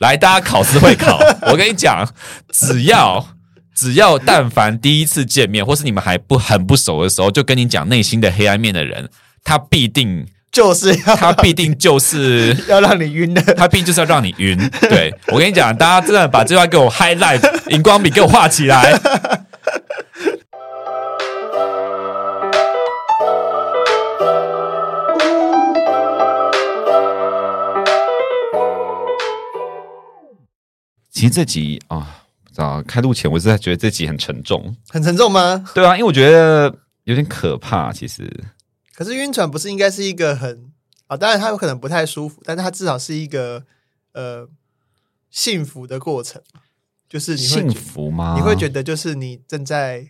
来，大家考试会考。我跟你讲，只要只要但凡第一次见面，或是你们还不很不熟的时候，就跟你讲内心的黑暗面的人，他必定就是要 他必定就是 要让你晕的，他必定就是要让你晕。对，我跟你讲，大家真的把这段给我 highlight，荧光笔给我画起来。其实这集啊，不知道开录前我是在觉得这集很沉重，很沉重吗？对啊，因为我觉得有点可怕。其实，可是晕船不是应该是一个很啊？当然它有可能不太舒服，但是它至少是一个呃幸福的过程。就是你幸福吗？你会觉得就是你正在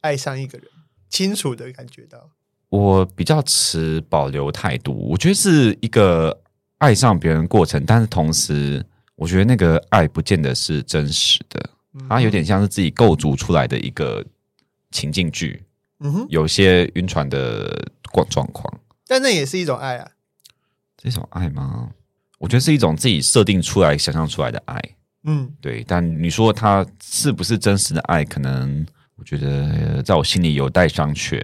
爱上一个人，清楚的感觉到。我比较持保留态度，我觉得是一个爱上别人过程，但是同时。我觉得那个爱不见得是真实的，它有点像是自己构筑出来的一个情境剧。嗯哼，有些晕船的状状况，但那也是一种爱啊。这种爱吗？我觉得是一种自己设定出来、想象出来的爱。嗯，对。但你说它是不是真实的爱？可能我觉得在我心里有待商榷。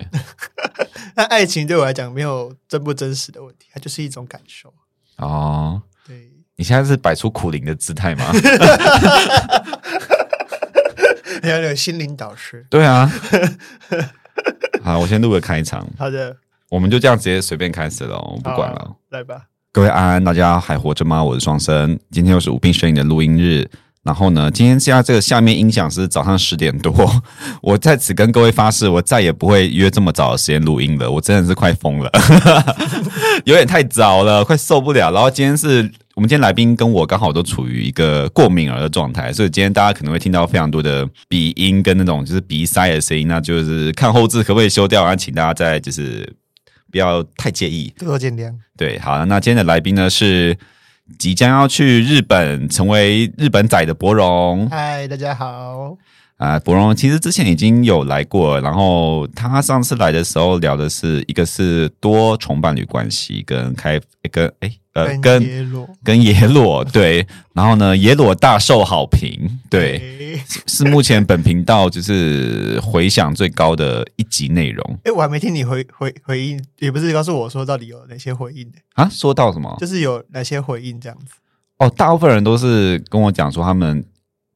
那爱情对我来讲没有真不真实的问题，它就是一种感受。哦，对。你现在是摆出苦灵的姿态吗？你要有心灵导师。对啊。好，我先录个开场。好的，我们就这样直接随便开始了，我不管了。来吧，各位安安，大家还活着吗？我是双生，今天又是无病呻吟的录音日。然后呢，今天现在这个下面音响是早上十点多，我在此跟各位发誓，我再也不会约这么早的时间录音了。我真的是快疯了，有点太早了，快受不了。然后今天是我们今天来宾跟我刚好都处于一个过敏儿的状态，所以今天大家可能会听到非常多的鼻音跟那种就是鼻塞的声音，那就是看后置可不可以修掉，然后请大家再就是不要太介意，多多见谅。对，好，那今天的来宾呢是。即将要去日本成为日本仔的博荣，嗨，大家好。啊，柏荣其实之前已经有来过，然后他上次来的时候聊的是一个是多重伴侣关系，跟开跟哎呃跟跟耶裸，跟耶裸对，然后呢耶裸大受好评，对，是目前本频道就是回响最高的一集内容。诶我还没听你回回回应，也不是告诉我说到底有哪些回应的啊？说到什么？就是有哪些回应这样子？哦，大部分人都是跟我讲说他们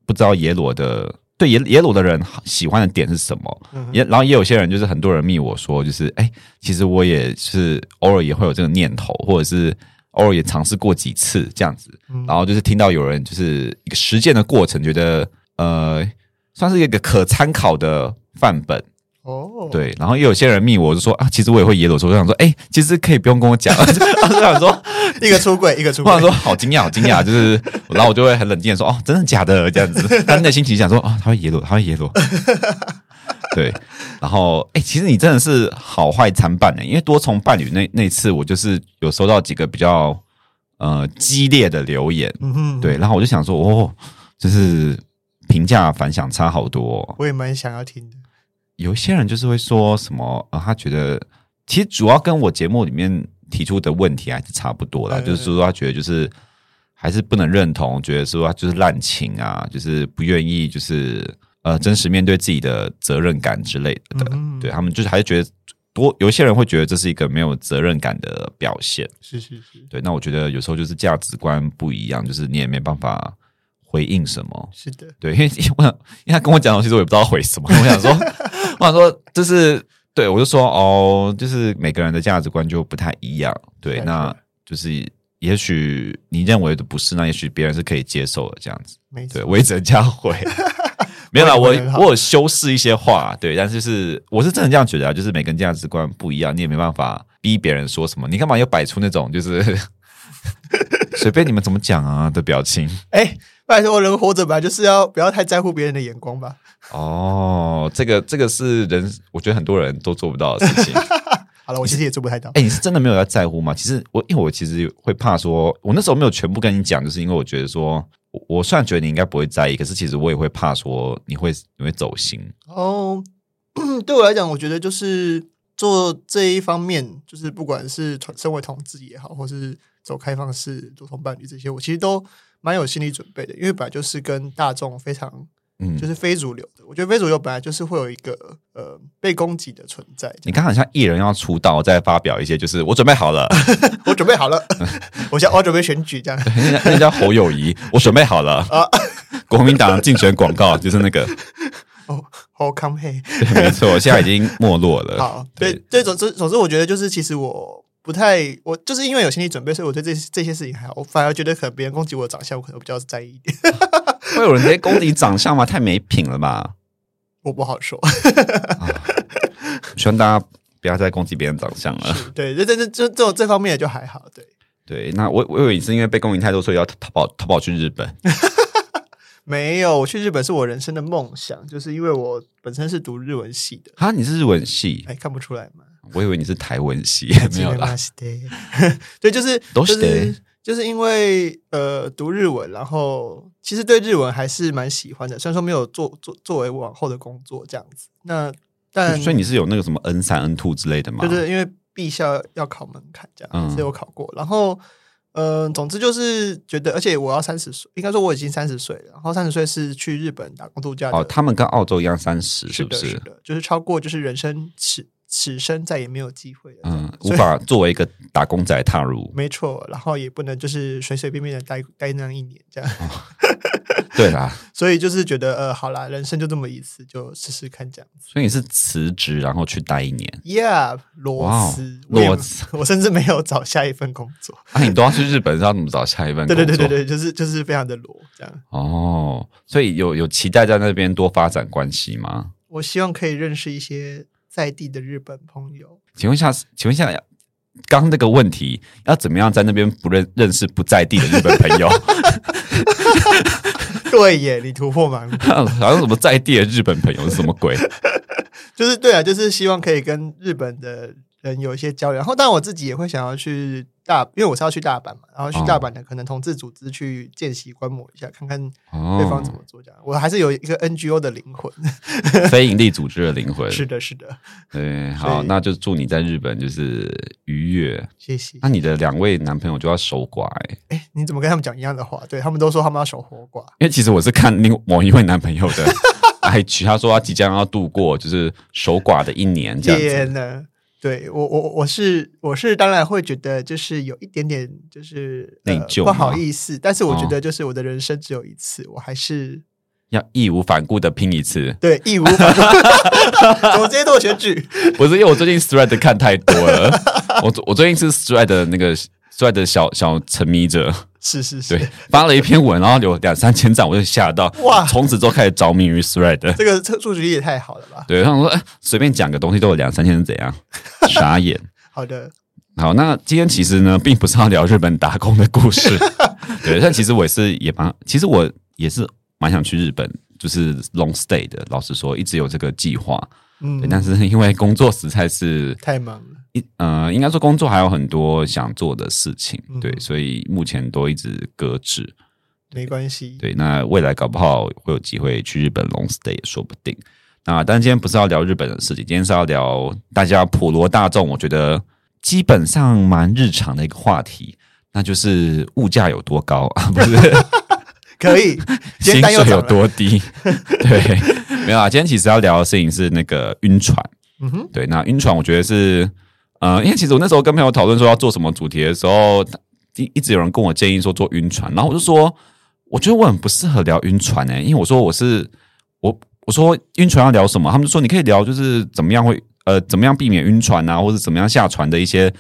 不知道耶罗的。对耶耶鲁的人喜欢的点是什么？也、嗯、然后也有些人就是很多人密我说，就是哎，其实我也是偶尔也会有这个念头，或者是偶尔也尝试过几次这样子。嗯、然后就是听到有人就是一个实践的过程，觉得呃算是一个可参考的范本。哦，对，然后也有些人密我就说啊，其实我也会耶裸，说我想说，哎，其实可以不用跟我讲，我想说 一个出轨，一个出轨，我想说好惊讶，好惊讶，就是，然后我就会很冷静的说，哦，真的假的？这样子，他内心其实想说，啊、哦，他会耶裸，他会耶裸，对，然后哎，其实你真的是好坏参半的，因为多重伴侣那那次，我就是有收到几个比较呃激烈的留言，对，然后我就想说，哦，就是评价反响差好多，哦，我也蛮想要听的。有一些人就是会说什么啊，他觉得其实主要跟我节目里面提出的问题还是差不多啦，就是说他觉得就是还是不能认同，觉得说他就是滥情啊，就是不愿意就是呃真实面对自己的责任感之类的。对，他们就是还是觉得多有一些人会觉得这是一个没有责任感的表现。是是是，对。那我觉得有时候就是价值观不一样，就是你也没办法。回应什么？是的，对，因为我想，因为他跟我讲，其实我也不知道回什么。我想说，我想说，就是对我就说哦，就是每个人的价值观就不太一样。对，那就是也许你认为的不是，那也许别人是可以接受的这样子。没错，对，我也只能这样回，没有啦，我我有修饰一些话，对，但是是我是真的这样觉得啊，就是每个人价值观不一样，你也没办法逼别人说什么。你干嘛要摆出那种就是 随便你们怎么讲啊的表情？哎。拜托，人活着吧，就是要不要太在乎别人的眼光吧。哦，这个这个是人，我觉得很多人都做不到的事情。好了，我其实也做不太到。哎、欸，你是真的没有在在乎吗？其实我，因为我其实会怕说，我那时候没有全部跟你讲，就是因为我觉得说，我我虽然觉得你应该不会在意，可是其实我也会怕说你会你会走心。哦，对我来讲，我觉得就是做这一方面，就是不管是身为同志也好，或是走开放式多同伴侣这些，我其实都蛮有心理准备的，因为本来就是跟大众非常。嗯，就是非主流的。我觉得非主流本来就是会有一个呃被攻击的存在。你刚好像艺人要出道，再发表一些，就是我准备好了，我准备好了，我想我准备选举这样。那叫侯友谊，我准备好了 啊！国民党竞选广告就是那个哦，侯康沛，对，没错，现在已经没落了。好，对，对，总之总之，我觉得就是其实我。不太，我就是因为有心理准备，所以我对这这些事情还好。我反而觉得可能别人攻击我的长相，我可能比较在意一点。会有人直接攻击长相吗？太没品了吧！我不好说。希望大家不要再攻击别人长相了。对，这这这这这这方面就还好。对对，那我我以为你是因为被攻击太多，所以要逃跑逃跑去日本。没有，我去日本是我人生的梦想，就是因为我本身是读日文系的。啊，你是日文系？哎，看不出来吗？我以为你是台文系，没有啦。对，就是都是就是因为呃读日文，然后其实对日文还是蛮喜欢的。虽然说没有做做作为往后的工作这样子，那但所以你是有那个什么 N 三 N two 之类的吗？就是因为毕校要考门槛这样，嗯，所以我考过。然后嗯、呃，总之就是觉得，而且我要三十岁，应该说我已经三十岁了。然后三十岁是去日本打工度假。哦，他们跟澳洲一样三十，是不是？是的，是的，就是超过就是人生尺。此生再也没有机会了，嗯，无法作为一个打工仔踏入，没错，然后也不能就是随随便便的待待那样一年这样，哦、对啦，所以就是觉得呃，好啦，人生就这么一次，就试试看这样子。所以你是辞职然后去待一年？Yeah，裸辞，裸辞，我甚至没有找下一份工作。啊，你都要去日本，是要怎么找下一份工作？对对对对对，就是就是非常的裸这样。哦，所以有有期待在那边多发展关系吗？我希望可以认识一些。在地的日本朋友，请问一下，请问一下，刚刚那个问题要怎么样在那边不认认识不在地的日本朋友？对耶，你突破盲点，好像什么在地的日本朋友是什么鬼？就是对啊，就是希望可以跟日本的人有一些交流，然后当然我自己也会想要去。大，因为我是要去大阪嘛，然后去大阪的可能同志组织去见习观摩一下，看看对方怎么做这样。我还是有一个 NGO 的灵魂，非营利组织的灵魂。是的，是的。对，好，那就祝你在日本就是愉悦。谢谢。那你的两位男朋友就要守寡哎？哎，你怎么跟他们讲一样的话？对，他们都说他们要守活寡。因为其实我是看另某一位男朋友的 IG，他说他即将要度过就是守寡的一年这样子。对我我我是我是当然会觉得就是有一点点就是内疚、呃、不好意思，但是我觉得就是我的人生只有一次，哦、我还是要义无反顾的拼一次。对，义无反顾。怎么今天都有选举？不是因为我最近 Thread 看太多了，我我最近是 Thread 的那个 Thread 的小小沉迷者。是是是，对，发了一篇文，然后有两三千赞，我就吓到哇！从此之后开始着迷于 Thread，这个数据也太好了吧？对，他们说，哎，随便讲个东西都有两三千，是怎样？傻眼。好的，好，那今天其实呢，并不是要聊日本打工的故事，对，但其实我也是也蛮，其实我也是蛮想去日本，就是 long stay 的。老实说，一直有这个计划，嗯，但是因为工作实在是太忙了。一呃，应该说工作还有很多想做的事情，嗯、对，所以目前都一直搁置。没关系，对，那未来搞不好会有机会去日本 long stay 也说不定。那但今天不是要聊日本的事情，今天是要聊大家普罗大众，我觉得基本上蛮日常的一个话题，那就是物价有多高啊？不是，可以，薪水有多低？对，没有啊。今天其实要聊的事情是那个晕船。嗯哼，对，那晕船我觉得是。呃，因为其实我那时候跟朋友讨论说要做什么主题的时候，一一直有人跟我建议说做晕船，然后我就说，我觉得我很不适合聊晕船诶、欸，因为我说我是我我说晕船要聊什么，他们就说你可以聊就是怎么样会呃怎么样避免晕船啊，或者怎么样下船的一些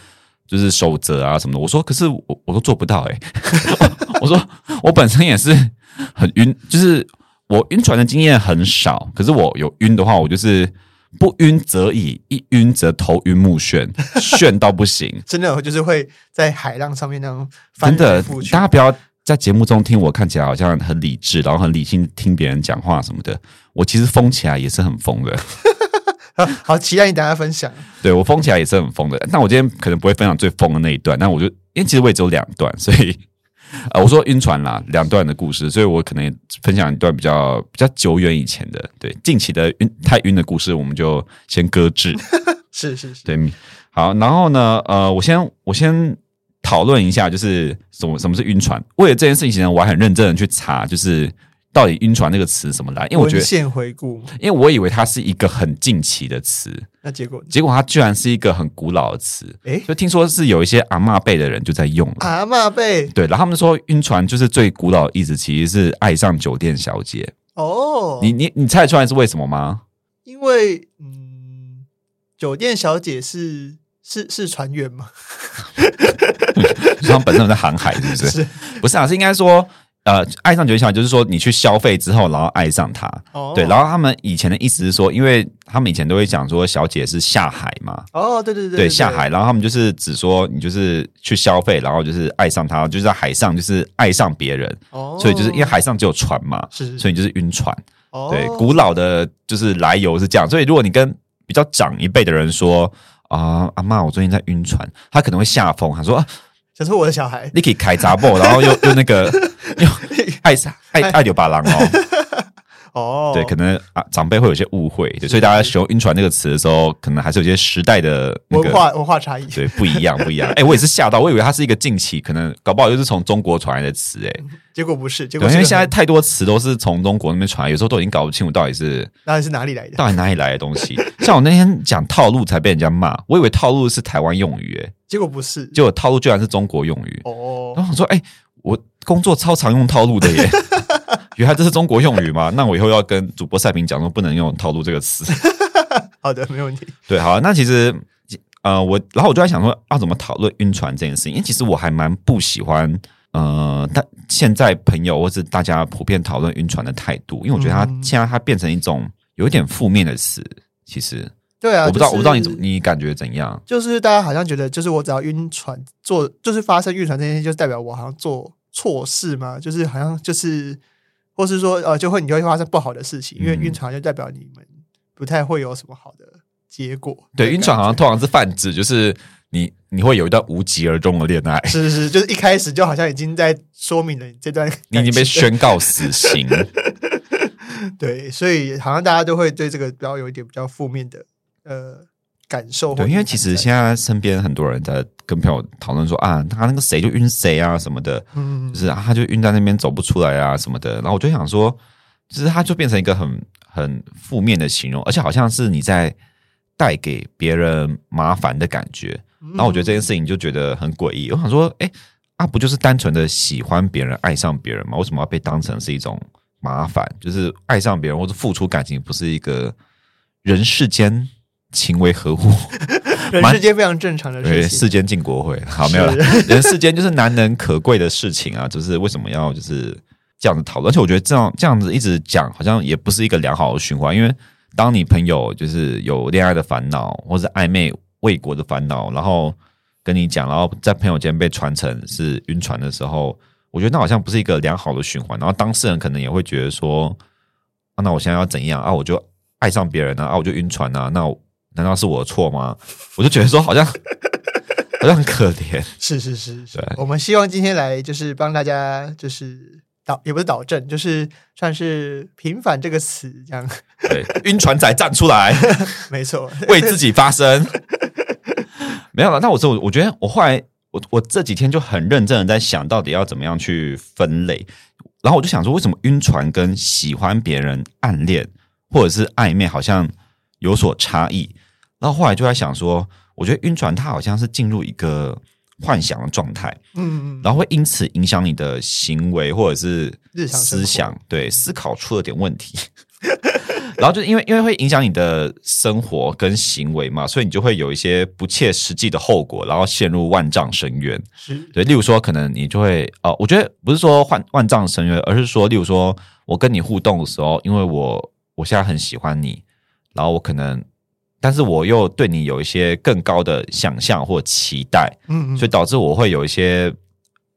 就是守则啊什么的。我说可是我我都做不到哎、欸，我说我本身也是很晕，就是我晕船的经验很少，可是我有晕的话，我就是。不晕则已，一晕则头晕目眩，眩到不行。真的，就是会在海浪上面那种翻来覆去。真的，大家不要在节目中听我看起来好像很理智，然后很理性听别人讲话什么的。我其实疯起来也是很疯的。好，期待你等下分享。对，我疯起来也是很疯的，但我今天可能不会分享最疯的那一段。那我就因为其实我也只有两段，所以。呃，我说晕船啦，两段的故事，所以我可能分享一段比较比较久远以前的，对，近期的晕太晕的故事，我们就先搁置。是是是，对，好，然后呢，呃，我先我先讨论一下，就是什么什么是晕船。为了这件事情呢，我还很认真的去查，就是。到底晕船这个词怎么来？因为我觉得，现回顾，因为我以为它是一个很近期的词，那结果结果它居然是一个很古老的词。哎，就听说是有一些阿嬷辈的人就在用了。阿嬷辈，对，然后他们说晕船就是最古老的意思，其实是爱上酒店小姐。哦，你你你猜得出来是为什么吗？因为嗯，酒店小姐是是是船员吗？他们本身在航海，是不是？是不是啊？是应该说。呃，爱上酒店小姐就是说你去消费之后，然后爱上她。哦，对，然后他们以前的意思是说，因为他们以前都会讲说小姐是下海嘛。哦，对对对，对，对下海，然后他们就是只说你就是去消费，然后就是爱上她，就是在海上就是爱上别人。哦，所以就是因为海上只有船嘛，是，所以你就是晕船。哦，对，古老的就是来由是这样，所以如果你跟比较长一辈的人说啊，阿妈，我最近在晕船，他可能会吓疯，他说。想说我的小孩，你可以开杂报，然后又又那个又 爱上爱爱柳巴郎哦。哦，对，可能啊，长辈会有些误会，对，所以大家使用“晕船”这个词的时候，可能还是有些时代的、那个、文化文化差异，对，不一样，不一样。哎、欸，我也是吓到，我以为它是一个近期，可能搞不好又是从中国传来的词，哎，结果不是，结果是因为现在太多词都是从中国那边传来，有时候都已经搞不清楚到底是到底是哪里来的，到底哪里来的东西。像我那天讲套路才被人家骂，我以为套路是台湾用语，哎，结果不是，结果套路居然是中国用语。哦，然后我说，哎、欸，我工作超常用套路的耶。原来这是中国用语吗？那我以后要跟主播赛平讲说，不能用“套路”这个词。好的，没问题。对，好，那其实呃，我然后我就在想说，要怎么讨论晕船这件事情？因为其实我还蛮不喜欢呃，但现在朋友或是大家普遍讨论晕船的态度，因为我觉得它现在它变成一种有一点负面的词。其实，对啊，我不知道，就是、我不知道你怎么你感觉怎样？就是大家好像觉得，就是我只要晕船做，就是发生晕船这件事，就代表我好像做错事吗，就是好像就是。或是说，呃，就会你就会发生不好的事情，因为晕船就代表你们不太会有什么好的结果。对，晕船好像通常是泛指，就是你你会有一段无疾而终的恋爱。是是是，就是一开始就好像已经在说明了你这段，你已经被宣告死刑。对，所以好像大家都会对这个比较有一点比较负面的呃。感受对，因为其实现在身边很多人在跟朋友讨论说啊，他那个谁就晕谁啊什么的，嗯，就是啊，他就晕在那边走不出来啊什么的。然后我就想说，其实他就变成一个很很负面的形容，而且好像是你在带给别人麻烦的感觉。然后我觉得这件事情就觉得很诡异。我想说，哎，啊，不就是单纯的喜欢别人、爱上别人吗？为什么要被当成是一种麻烦？就是爱上别人或者付出感情，不是一个人世间。情为何物？人世间非常正常的事情。对，世间进国会。好，没有了。人世间就是难能可贵的事情啊！就是为什么要就是这样子讨论？而且我觉得这样这样子一直讲，好像也不是一个良好的循环。因为当你朋友就是有恋爱的烦恼，或者暧昧未果的烦恼，然后跟你讲，然后在朋友间被传成是晕船的时候，我觉得那好像不是一个良好的循环。然后当事人可能也会觉得说：“啊，那我现在要怎样啊？我就爱上别人啊？啊，我就晕船啊？那我。”难道是我的错吗？我就觉得说好像 好像很可怜。是是是是，我们希望今天来就是帮大家就是导也不是导正，就是算是平反这个词这样。对，晕船仔站出来，没错，为自己发声。没有了，那我说我我觉得我后来我我这几天就很认真的在想到底要怎么样去分类，然后我就想说为什么晕船跟喜欢别人暗恋或者是暧昧好像有所差异？然后后来就在想说，我觉得晕船它好像是进入一个幻想的状态，嗯嗯，然后会因此影响你的行为或者是思想，对，思考出了点问题。然后就因为因为会影响你的生活跟行为嘛，所以你就会有一些不切实际的后果，然后陷入万丈深渊。是对，例如说，可能你就会哦，我觉得不是说万万丈深渊，而是说，例如说我跟你互动的时候，因为我我现在很喜欢你，然后我可能。但是我又对你有一些更高的想象或期待，嗯，嗯，所以导致我会有一些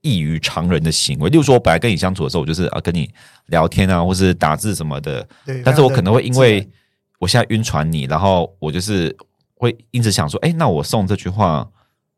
异于常人的行为。例如说，我本来跟你相处的时候，我就是啊跟你聊天啊，或是打字什么的。对，但是我可能会因为我现在晕船你，然后我就是会一直想说，哎，那我送这句话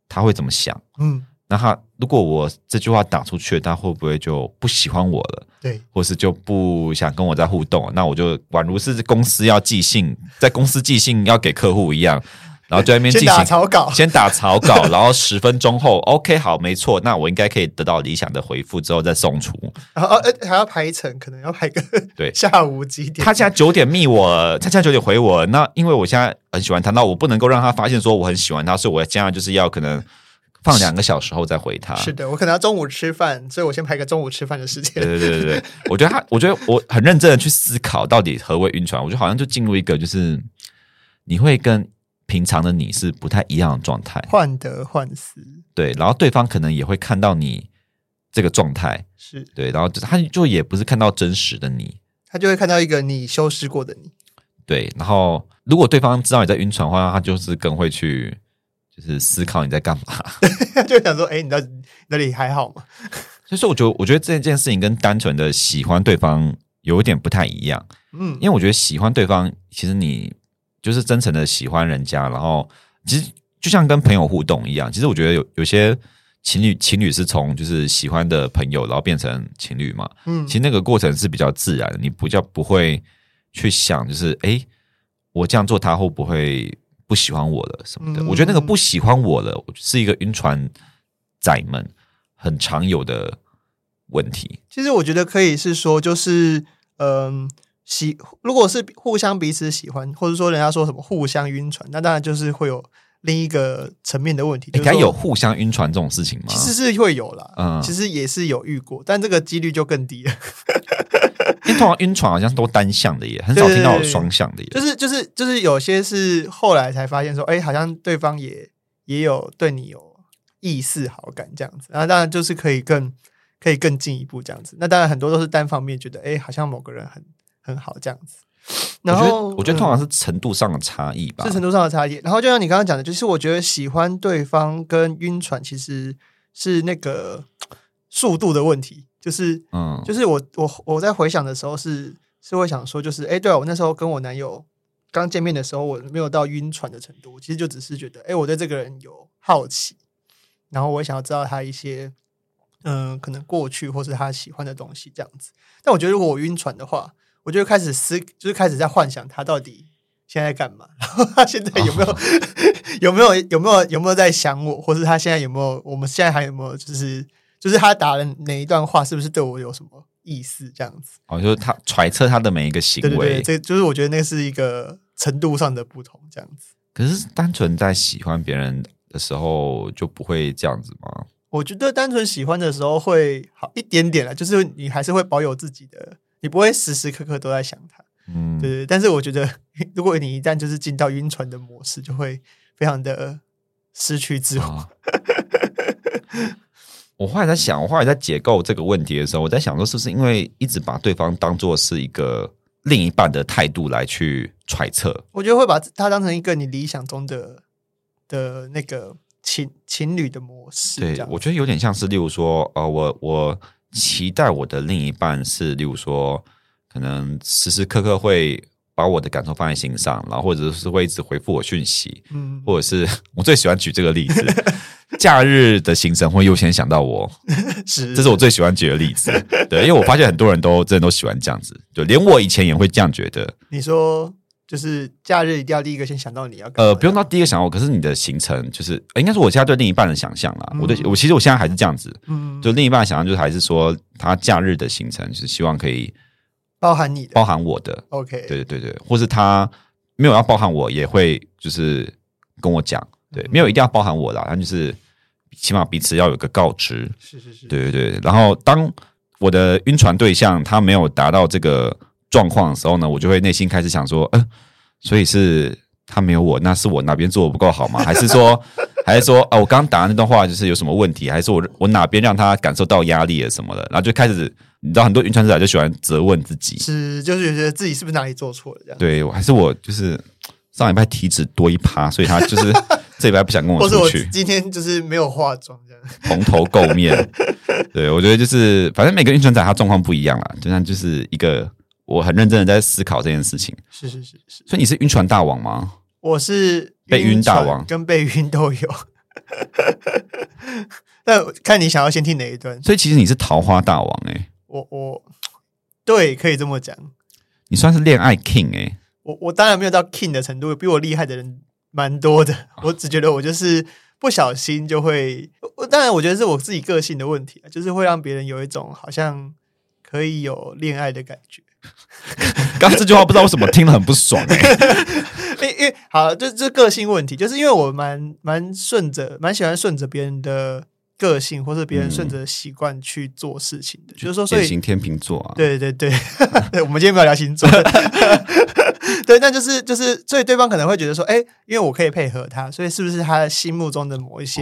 他会怎么想？嗯。那他如果我这句话打出去，他会不会就不喜欢我了？对，或是就不想跟我再互动？那我就宛如是公司要寄信，在公司寄信要给客户一样，然后就在那边进行先打草稿，先打草稿，然后十分钟后，OK，好，没错，那我应该可以得到理想的回复之后再送出。然后呃还要排程，可能要排个对 下午几点？他现在九点密我，他现在九点回我，那因为我现在很喜欢他，那我不能够让他发现说我很喜欢他，所以我现在就是要可能放两个小时后再回他。是的，我可能要中午吃饭，所以我先排个中午吃饭的时间。对对对对对，我觉得他，我觉得我很认真的去思考到底何谓晕船，我觉得好像就进入一个就是你会跟。平常的你是不太一样的状态，患得患失。对，然后对方可能也会看到你这个状态，是对，然后他就也不是看到真实的你，他就会看到一个你修饰过的你。对，然后如果对方知道你在晕船的话，他就是更会去就是思考你在干嘛，就想说，哎，你到底那里还好吗？所以说，我觉得我觉得这件事情跟单纯的喜欢对方有一点不太一样。嗯，因为我觉得喜欢对方，其实你。就是真诚的喜欢人家，然后其实就像跟朋友互动一样。其实我觉得有有些情侣情侣是从就是喜欢的朋友，然后变成情侣嘛。嗯，其实那个过程是比较自然的，你比较不会去想，就是诶，我这样做他会不会不喜欢我了什么的。嗯，我觉得那个不喜欢我了，是一个晕船仔们很常有的问题。其实我觉得可以是说，就是嗯。喜，如果是互相彼此喜欢，或者说人家说什么互相晕船，那当然就是会有另一个层面的问题。应该有互相晕船这种事情吗？其实是会有啦，嗯，其实也是有遇过，但这个几率就更低了。因为通常晕船好像都单向的耶，很少听到有双向的耶。就是就是就是有些是后来才发现说，哎，好像对方也也有对你有意思好感这样子，然后当然就是可以更可以更进一步这样子。那当然很多都是单方面觉得，哎，好像某个人很。很好，这样子。然后我觉得，我觉得通常是程度上的差异吧，是程度上的差异。然后就像你刚刚讲的，就是我觉得喜欢对方跟晕船其实是那个速度的问题。就是，嗯，就是我我我在回想的时候是是会想说，就是，哎，对啊，我那时候跟我男友刚见面的时候，我没有到晕船的程度，其实就只是觉得，哎，我对这个人有好奇，然后我也想要知道他一些，嗯，可能过去或是他喜欢的东西这样子。但我觉得如果我晕船的话，我就开始思，就是开始在幻想他到底现在在干嘛，然后他现在有没有、oh. 有没有有没有有没有在想我，或是他现在有没有，我们现在还有没有，就是就是他打了哪一段话，是不是对我有什么意思？这样子哦，就是他揣测他的每一个行为，对对对，这就是我觉得那是一个程度上的不同，这样子。可是单纯在喜欢别人的时候就不会这样子吗？我觉得单纯喜欢的时候会好一点点了，就是你还是会保有自己的。你不会时时刻刻都在想他，嗯，对对。但是我觉得，如果你一旦就是进到晕船的模式，就会非常的失去自我。哦、我后来在想，我后来在解构这个问题的时候，我在想说，是不是因为一直把对方当做是一个另一半的态度来去揣测？我觉得会把他当成一个你理想中的的那个情情侣的模式。对，我觉得有点像是，例如说，呃，我我。期待我的另一半是，例如说，可能时时刻刻会把我的感受放在心上，然后或者是会一直回复我讯息，嗯，或者是 我最喜欢举这个例子，假日的行程会优先想到我，是，这是我最喜欢举的例子，对，因为我发现很多人都真的都喜欢这样子，就连我以前也会这样觉得。你说。就是假日一定要第一个先想到你要呃，不用到第一个想到我，可是你的行程就是，应该是我现在对另一半的想象啦。嗯、我对我其实我现在还是这样子，嗯，就另一半的想象就是还是说他假日的行程是希望可以包含你的，包含我的，OK，对对对对，或是他没有要包含我，也会就是跟我讲，对，没有一定要包含我啦，他就是起码彼此要有个告知，是是是，对对对。然后当我的晕船对象他没有达到这个。状况的时候呢，我就会内心开始想说，嗯、呃，所以是他没有我，那是我哪边做的不够好吗？还是说，还是说，啊，我刚刚打的那段话就是有什么问题？还是我我哪边让他感受到压力了什么的？然后就开始，你知道，很多晕船仔就喜欢责问自己，是，就是觉得自己是不是哪里做错了这样？对，还是我就是上礼拜体脂多一趴，所以他就是这礼拜不想跟我出去。今天就是没有化妆这样，蓬头垢面。对，我觉得就是，反正每个晕船仔他状况不一样啦，就像就是一个。我很认真的在思考这件事情，是是是是，所以你是晕船大王吗？我是被晕大王，跟被晕都有。那看你想要先听哪一段。所以其实你是桃花大王哎、欸，我我对，可以这么讲，你算是恋爱 king 哎、欸，我我当然没有到 king 的程度，比我厉害的人蛮多的。我只觉得我就是不小心就会，当然我觉得是我自己个性的问题，就是会让别人有一种好像可以有恋爱的感觉。刚刚这句话不知道为什么听了很不爽哎、欸，因因为好，这这个性问题，就是因为我蛮蛮顺着，蛮喜欢顺着别人的个性，或是别人顺着习惯去做事情的。嗯、就是说，典型天秤座啊，对对对，对，我们今天不要聊星座，对，那就是就是，所以对方可能会觉得说，哎，因为我可以配合他，所以是不是他心目中的某一些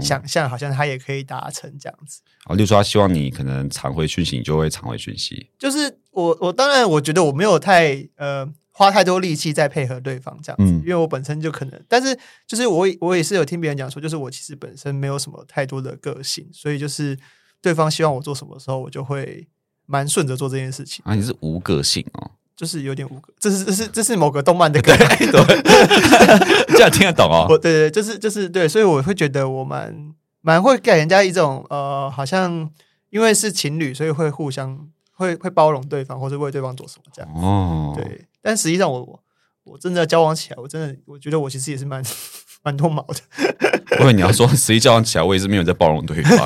想象，好像他也可以达成这样子？哦，例如说，他希望你可能常回讯息，你就会常回讯息，就是。我我当然我觉得我没有太呃花太多力气在配合对方这样子，嗯、因为我本身就可能，但是就是我我也是有听别人讲说，就是我其实本身没有什么太多的个性，所以就是对方希望我做什么时候，我就会蛮顺着做这件事情。啊，你是无个性哦，就是有点无个，这是这是这是某个动漫的梗，对，这样听得懂哦。我对对，就是就是对，所以我会觉得我蛮蛮会给人家一种呃，好像因为是情侣，所以会互相。会会包容对方，或者为对方做什么这样。哦，对。但实际上我，我我真的交往起来，我真的我觉得我其实也是蛮 蛮多毛的。因为你要说实际交往起来，我也是没有在包容对方。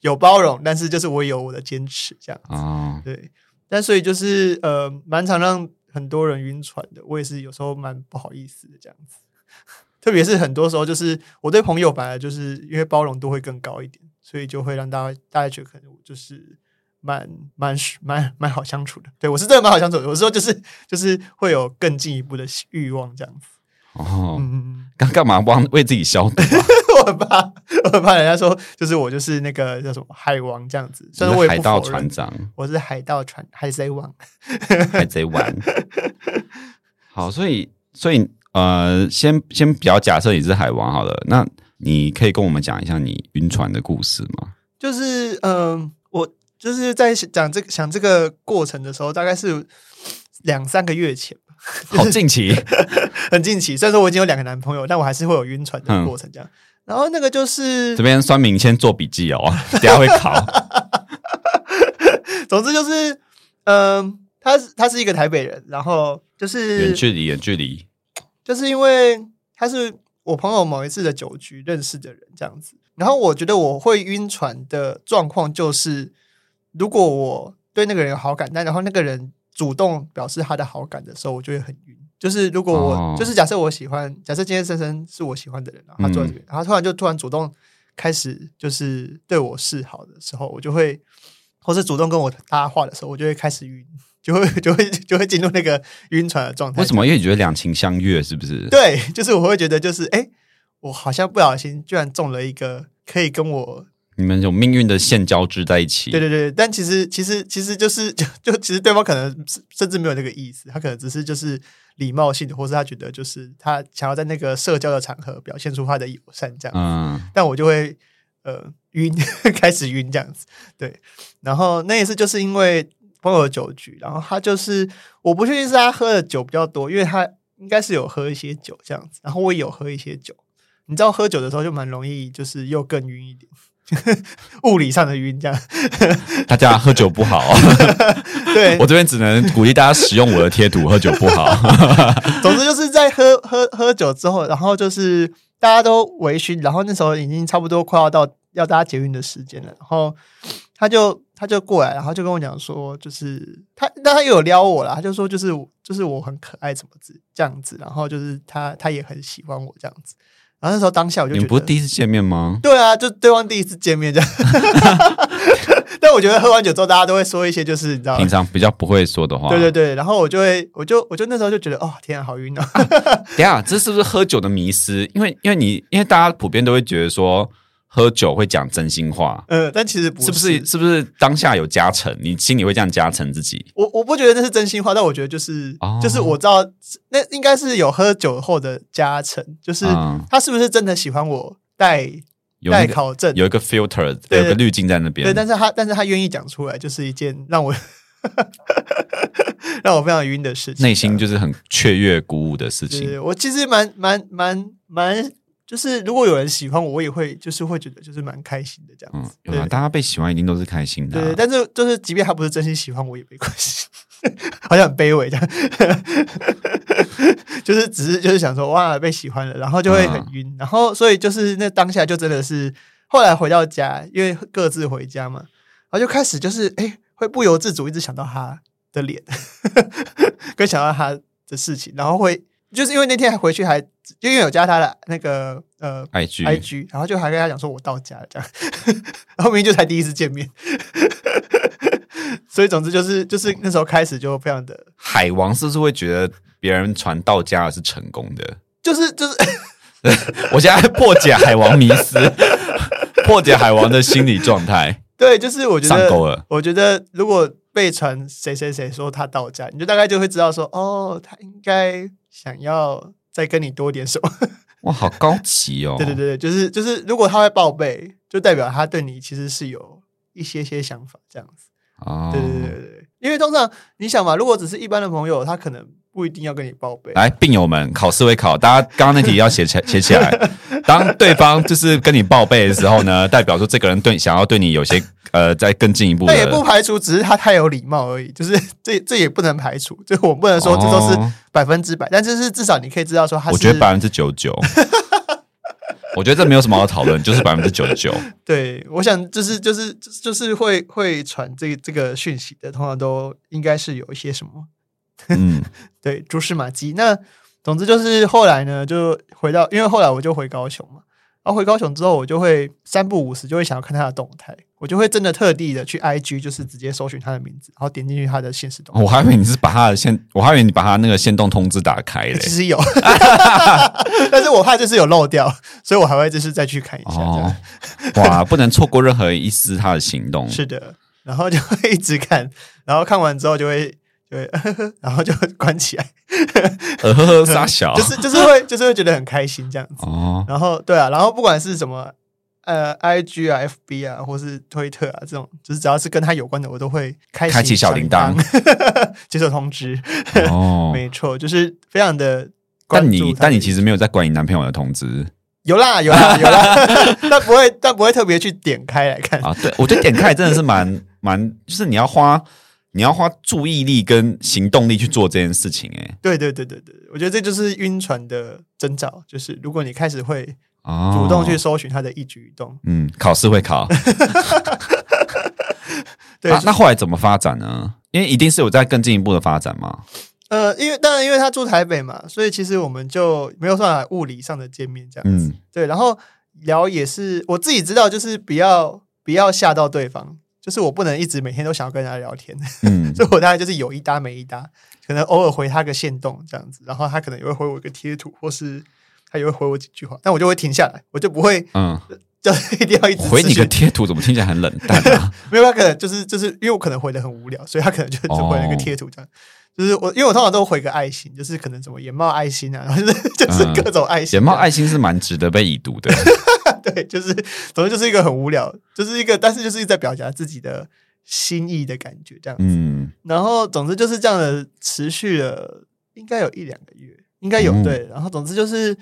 有包容，但是就是我有我的坚持这样子。哦，对。但所以就是呃，蛮常让很多人晕船的。我也是有时候蛮不好意思的这样子。特别是很多时候，就是我对朋友本来就是因为包容度会更高一点，所以就会让大家大家觉得可能我就是。蛮蛮蛮蛮好相处的，对，我是真的蛮好相处的。有时候就是就是会有更进一步的欲望这样子。哦，嗯，干干嘛忘为自己消毒啊？我很怕，我很怕人家说就是我就是那个叫什么海王这样子，虽然我也海盗船长，我是海盗船海贼王，海贼王。好，所以所以呃，先先比较假设你是海王好了，那你可以跟我们讲一下你晕船的故事吗？就是嗯。呃就是在讲这个想这个过程的时候，大概是两三个月前，好近期，很近期。虽然说我已经有两个男朋友，但我还是会有晕船的过程。这样，嗯、然后那个就是这边酸明先做笔记哦，等下会考。总之就是，嗯、呃，他他是一个台北人，然后就是远距离，远距离，就是因为他是我朋友某一次的酒局认识的人，这样子。然后我觉得我会晕船的状况就是。如果我对那个人有好感，但然后那个人主动表示他的好感的时候，我就会很晕。就是如果我、哦、就是假设我喜欢，假设今天森森是我喜欢的人，然后他坐在这边，嗯、然后突然就突然主动开始就是对我示好的时候，我就会，或是主动跟我搭话的时候，我就会开始晕，就会就会就会进入那个晕船的状态。为什么？因为你觉得两情相悦，是不是？对，就是我会觉得就是哎，我好像不小心居然中了一个可以跟我。你们有命运的线交织在一起。对对对，但其实其实其实就是 就就其实对方可能甚至没有那个意思，他可能只是就是礼貌性的，或是他觉得就是他想要在那个社交的场合表现出他的友善这样子。嗯。但我就会呃晕，开始晕这样子。对。然后那一次就是因为朋友的酒局，然后他就是我不确定是他喝的酒比较多，因为他应该是有喝一些酒这样子，然后我也有喝一些酒。你知道喝酒的时候就蛮容易就是又更晕一点。物理上的晕，这样 大家喝酒不好。对，我这边只能鼓励大家使用我的贴图，喝酒不好。总之就是在喝喝喝酒之后，然后就是大家都微醺，然后那时候已经差不多快要到要大家结运的时间了，然后他就他就过来，然后就跟我讲说，就是他但他又有撩我了，他就说就是就是我很可爱，怎么子这样子，然后就是他他也很喜欢我这样子。然后那时候当下我就觉得，你不是第一次见面吗？对啊，就对方第一次见面这样。但我觉得喝完酒之后，大家都会说一些就是你知道，平常比较不会说的话。对对对，然后我就会，我就我就那时候就觉得，哦，天啊，好晕啊！等下，这是不是喝酒的迷失？因为因为你因为大家普遍都会觉得说。喝酒会讲真心话，呃，但其实不是，是不是？是不是当下有加成？你心里会这样加成自己？我我不觉得那是真心话，但我觉得就是，哦、就是我知道那应该是有喝酒后的加成，就是他是不是真的喜欢我带带、那个、考证，有一个 filter，对有个滤镜在那边。对，但是他但是他愿意讲出来，就是一件让我 让我非常晕的事情，内心就是很雀跃鼓舞的事情。我其实蛮蛮蛮蛮。就是如果有人喜欢我，我也会就是会觉得就是蛮开心的这样子。嗯，有啊，大家被喜欢一定都是开心的啊。对，但是就是即便他不是真心喜欢我，也没关系，好像很卑微这样。就是只是就是想说哇被喜欢了，然后就会很晕，然后所以就是那当下就真的是后来回到家，因为各自回家嘛，然后就开始就是哎会不由自主一直想到他的脸，跟想到他的事情，然后会就是因为那天还回去还就因为有加他的那个呃 IG IG，然后就还跟他讲说我到家了这样，然后明明就才第一次见面。所以，总之就是就是那时候开始就非常的海王，是不是会觉得别人传到家是成功的？就是就是，我现在破解海王迷思，破解海王的心理状态。对，就是我觉得上钩了。我觉得如果被传谁谁谁说他到家，你就大概就会知道说，哦，他应该想要再跟你多点什么。哇，好高级哦！对对对，就是就是，如果他会报备，就代表他对你其实是有一些些想法这样子。哦，对对对对，因为通常你想嘛，如果只是一般的朋友，他可能不一定要跟你报备。来，病友们，考试会考，大家刚刚那题要写起 写起来。当对方就是跟你报备的时候呢，代表说这个人对想要对你有些呃，再更进一步的。那也不排除只是他太有礼貌而已，就是这这也不能排除，就我不能说这都是百分之百，但就是至少你可以知道说他是。我觉得百分之九十九。我觉得这没有什么好讨论，就是百分之九十九。对，我想就是就是就是会会传这个这个讯息的，通常都应该是有一些什么，嗯，对，蛛丝马迹。那总之就是后来呢，就回到，因为后来我就回高雄嘛。然后回高雄之后，我就会三不五时就会想要看他的动态，我就会真的特地的去 IG，就是直接搜寻他的名字，然后点进去他的限时动态。我还以为你是把他的限，我还以为你把他那个限动通知打开了。其实有，但是我怕就是有漏掉，所以我还会就是再去看一下。哦，哇，不能错过任何一丝他的行动。是的，然后就会一直看，然后看完之后就会。对，然后就关起来，呃呵呵 傻小，就是就是会就是会觉得很开心这样子。哦，然后对啊，然后不管是什么呃，I G 啊，F B 啊，或是推特啊，这种就是只要是跟他有关的，我都会开开启小铃铛，接受通知。哦，没错，就是非常的。但你但你其实没有在管你男朋友的通知？有啦有啦有啦，但不会但不会特别去点开来看啊。对，我觉得点开真的是蛮蛮，就是你要花。你要花注意力跟行动力去做这件事情，欸，哎，对对对对对，我觉得这就是晕船的征兆，就是如果你开始会主动去搜寻他的一举一动，哦，嗯，考试会考，对，啊，那后来怎么发展呢？因为一定是有在更进一步的发展嘛。呃，因为当然因为他住台北嘛，所以其实我们就没有算物理上的见面这样子，嗯，对，然后聊也是我自己知道，就是不要不要吓到对方。就是我不能一直每天都想要跟人家聊天，嗯，所以我大概就是有一搭没一搭，可能偶尔回他个线动这样子，然后他可能也会回我一个贴图，或是他也会回我几句话，但我就会停下来，我就不会，嗯，就一定要一直回你个贴图，怎么听起来很冷淡啊？没有，他可能就是就是因为我可能回的很无聊，所以他可能就只回了个贴图这样。哦、就是我因为我通常都回个爱心，就是可能什么眼冒爱心啊，然后就是就是各种爱心、啊，眼冒爱心是蛮值得被已读的。对，就是总之就是一个很无聊，就是一个，但是就是一直在表达自己的心意的感觉，这样子。嗯，然后总之就是这样的持续了，应该有一两个月，应该有、嗯、对。然后总之就是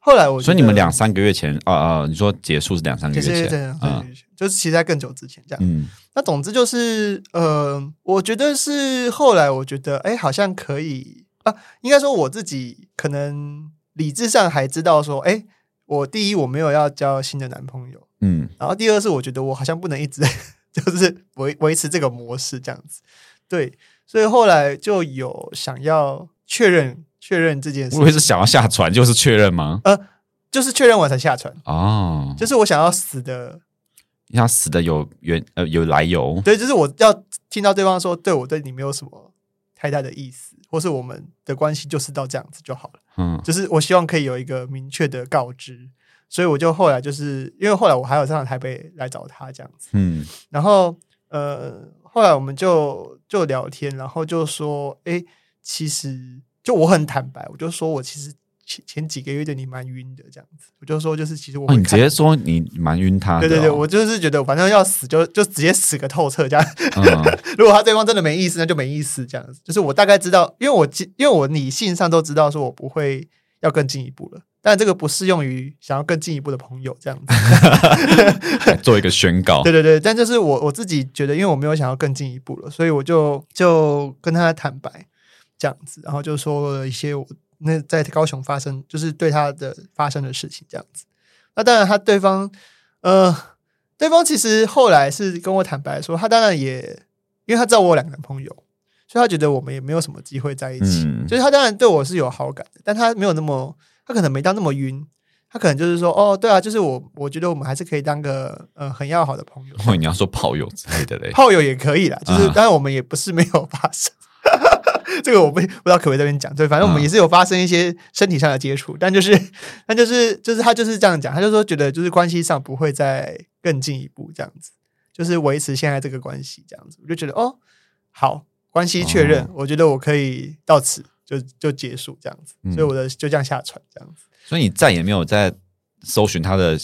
后来我，所以你们两三个月前啊啊、呃，你说结束是两三个月前，对对对嗯、就是其实在更久之前这样。嗯，那总之就是呃，我觉得是后来我觉得哎，好像可以啊，应该说我自己可能理智上还知道说哎。我第一，我没有要交新的男朋友，嗯，然后第二是我觉得我好像不能一直 就是维维持这个模式这样子，对，所以后来就有想要确认确认这件事，不会是想要下船，就是确认吗？呃，就是确认完才下船哦，就是我想要死的，你想死的有缘呃有来由，对，就是我要听到对方说对我对你没有什么太大的意思。或是我们的关系就是到这样子就好了，嗯，就是我希望可以有一个明确的告知，所以我就后来就是因为后来我还有上台北来找他这样子，嗯，然后呃后来我们就就聊天，然后就说，哎，其实就我很坦白，我就说我其实。前前几个月对你蛮晕的，这样子，我就说就是其实我、哦、你直接说你蛮晕他的、哦，对对对，我就是觉得反正要死就就直接死个透彻这样。嗯、如果他对方真的没意思，那就没意思这样子。就是我大概知道，因为我因为我理性上都知道，说我不会要更进一步了。但这个不适用于想要更进一步的朋友这样子。做一个宣告，对对对，但就是我我自己觉得，因为我没有想要更进一步了，所以我就就跟他坦白这样子，然后就说了一些我。那在高雄发生，就是对他的发生的事情这样子。那当然，他对方，呃，对方其实后来是跟我坦白说，他当然也，因为他知道我有两个男朋友，所以他觉得我们也没有什么机会在一起。嗯、就是他当然对我是有好感的，但他没有那么，他可能没到那么晕。他可能就是说，哦，对啊，就是我，我觉得我们还是可以当个呃很要好的朋友。哦，你要说炮友之类的嘞？炮友也可以啦，就是当然、嗯、我们也不是没有发生。这个我不不知道可不可以在这边讲，对，反正我们也是有发生一些身体上的接触，嗯、但就是，但就是，就是他就是这样讲，他就说觉得就是关系上不会再更进一步这样子，就是维持现在这个关系这样子，我就觉得哦，好，关系确认，哦、我觉得我可以到此就就结束这样子，所以我的就这样下船这样子，所以你再也没有在搜寻他的。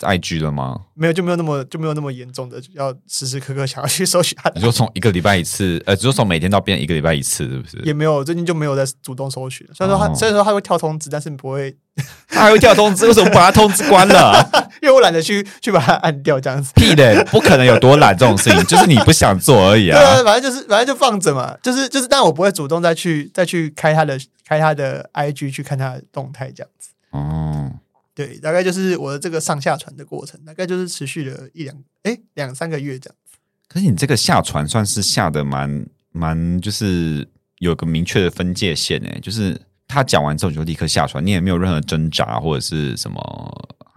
IG 了吗？没有，就没有那么就没有那么严重的，要时时刻刻想要去搜寻他。你说从一个礼拜一次，呃，就是从每天到变一个礼拜一次，是不是？也没有，最近就没有在主动搜寻。虽然说他，哦、虽然说他会跳通知，但是不会，他还会跳通知，为什么不把他通知关了？因为我懒得去去把它按掉，这样子。屁的，不可能有多懒这种事情，就是你不想做而已啊。对啊，反正就是反正就放着嘛，就是就是，但我不会主动再去再去开他的开他的 IG 去看他的动态这样子。哦。对，大概就是我的这个上下船的过程，大概就是持续了一两哎两三个月这样子。可是你这个下船算是下的蛮蛮，就是有个明确的分界线哎，就是他讲完之后你就立刻下船，你也没有任何挣扎或者是什么。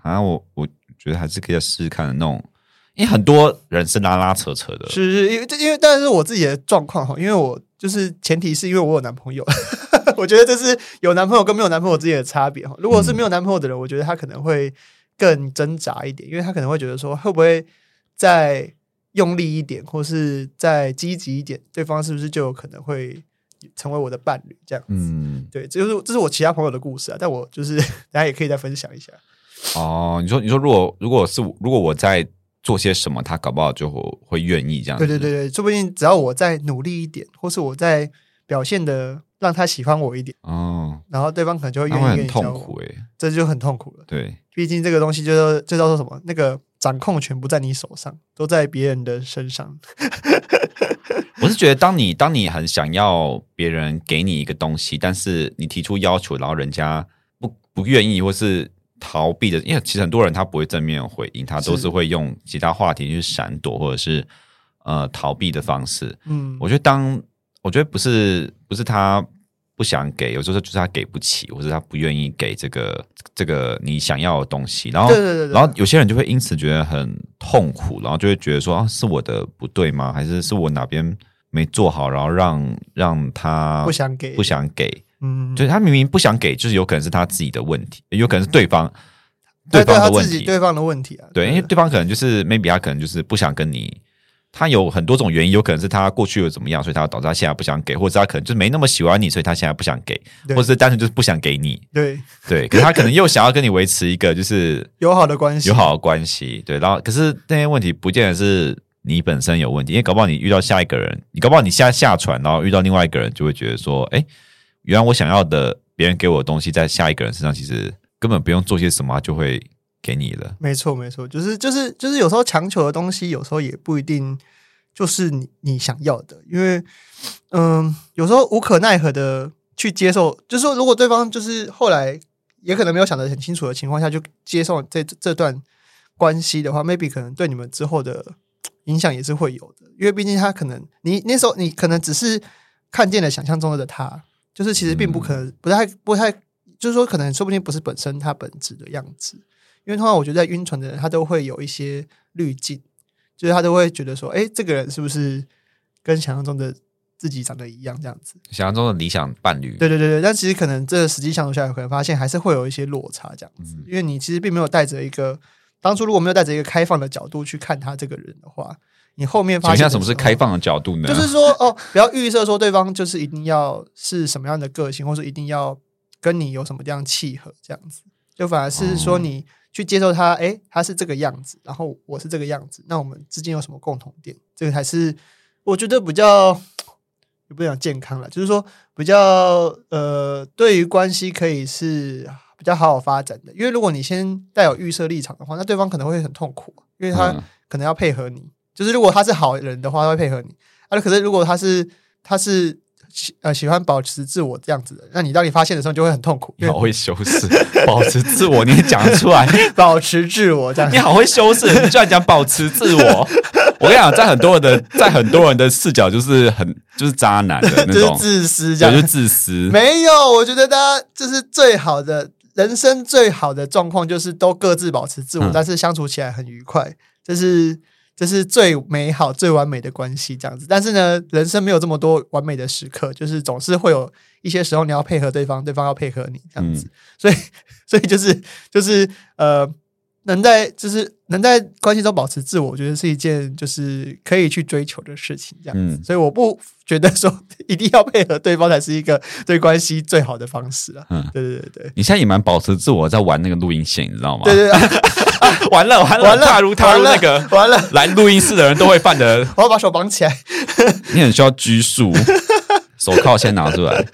啊，我我觉得还是可以试试看的那种，因为很多人是拉拉扯扯的，是是，因为因为但是我自己的状况哈，因为我就是前提是因为我有男朋友。我觉得这是有男朋友跟没有男朋友之间的差别哈。如果是没有男朋友的人，我觉得他可能会更挣扎一点，因为他可能会觉得说，会不会再用力一点，或是再积极一点，对方是不是就有可能会成为我的伴侣？这样子，嗯，对，这就是这是我其他朋友的故事啊。但我就是 大家也可以再分享一下。哦，你说你说，如果如果是如果我在做些什么，他搞不好就会会愿意这样子。对对对对，说不定只要我再努力一点，或是我在表现的。让他喜欢我一点哦，然后对方可能就会愿意跟你交往。很痛苦诶，这就很痛苦了。对，毕竟这个东西就就叫做什么？那个掌控权不在你手上，都在别人的身上。我是觉得，当你当你很想要别人给你一个东西，但是你提出要求，然后人家不不愿意或是逃避的，因为其实很多人他不会正面回应，他都是会用其他话题去闪躲或者是呃逃避的方式。嗯，我觉得当。我觉得不是不是他不想给，有时候就是他给不起，或者他不愿意给这个这个你想要的东西。然后，对对对对，然后有些人就会因此觉得很痛苦，然后就会觉得说啊，是我的不对吗？还是是我哪边没做好，然后让让他不想给不想给？嗯，就是他明明不想给，就是有可能是他自己的问题，有可能是对方对方的问题，对方的问题啊。对，因为对方可能就是 maybe 他可能就是不想跟你。他有很多种原因，有可能是他过去又怎么样，所以他导致他现在不想给，或者他可能就没那么喜欢你，所以他现在不想给，或者是单纯就是不想给你。对对，可是他可能又想要跟你维持一个就是 友好的关系，友好的关系。对，然后可是那些问题不见得是你本身有问题，因为搞不好你遇到下一个人，你搞不好你下下船，然后遇到另外一个人，就会觉得说，哎，原来我想要的别人给我的东西，在下一个人身上其实根本不用做些什么，就会。给你的，没错没错，就是就是就是有时候强求的东西，有时候也不一定就是你你想要的，因为嗯，有时候无可奈何的去接受，就是说如果对方就是后来也可能没有想得很清楚的情况下就接受这这段关系的话，maybe 可能对你们之后的影响也是会有的，因为毕竟他可能你那时候你可能只是看见了想象中的他，就是其实并不可能不太不太，就是说可能说不定不是本身他本质的样子。因为通常我觉得在晕船的人，他都会有一些滤镜，就是他都会觉得说，哎，这个人是不是跟想象中的自己长得一样这样子？想象中的理想伴侣。对对对对，但其实可能这实际相处下来，可能发现还是会有一些落差这样子。嗯、因为你其实并没有带着一个当初如果没有带着一个开放的角度去看他这个人的话，你后面发现想什么是开放的角度呢？就是说，哦，不要预设说对方就是一定要是什么样的个性，或是一定要跟你有什么这样契合这样子，就反而是说你。嗯去接受他，诶，他是这个样子，然后我是这个样子，那我们之间有什么共同点？这个才是我觉得比较也不讲健康了，就是说比较呃，对于关系可以是比较好好发展的。因为如果你先带有预设立场的话，那对方可能会很痛苦，因为他可能要配合你。就是如果他是好人的话，他会配合你；啊，可是如果他是他是喜呃喜欢保持自我这样子的，那你当你发现的时候，就会很痛苦。你好会修饰，保持自我，你也讲得出来，保持自我这样。你好会修饰，你居然讲保持自我。我跟你讲，在很多人的在很多人的视角，就是很就是渣男的那 种自私，这样就是自私。没有，我觉得大家就是最好的人生，最好的状况就是都各自保持自我，嗯、但是相处起来很愉快，这是这是最美好、最完美的关系这样子。但是呢，人生没有这么多完美的时刻，就是总是会有一些时候你要配合对方，对方要配合你这样子。嗯、所以，所以就是就是呃。能在就是能在关系中保持自我，我觉得是一件就是可以去追求的事情，这样子。嗯、所以我不觉得说 一定要配合对方才是一个对关系最好的方式啊。嗯，对对对对。你现在也蛮保持自我，在玩那个录音线，你知道吗？对对对。完了完了完了，踏入踏入那个完了，来录音室的人都会犯的。我要把手绑起来。你很需要拘束，手铐先拿出来。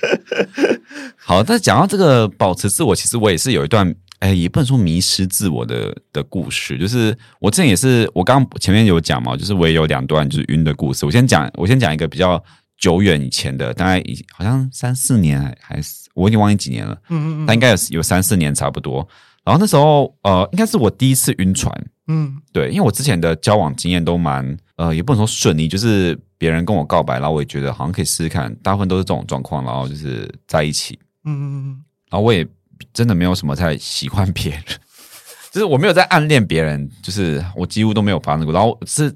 好，但讲到这个保持自我，其实我也是有一段。哎，也不能说迷失自我的的故事，就是我之前也是，我刚刚前面有讲嘛，就是我也有两段就是晕的故事。我先讲，我先讲一个比较久远以前的，大概已好像三四年还是我已经忘记几年了，嗯嗯嗯，但应该有有三四年差不多。然后那时候呃，应该是我第一次晕船，嗯，对，因为我之前的交往经验都蛮呃，也不能说顺利，就是别人跟我告白，然后我也觉得好像可以试试看，大部分都是这种状况，然后就是在一起，嗯嗯嗯，然后我也。真的没有什么太喜欢别人，就是我没有在暗恋别人，就是我几乎都没有发生过。然后是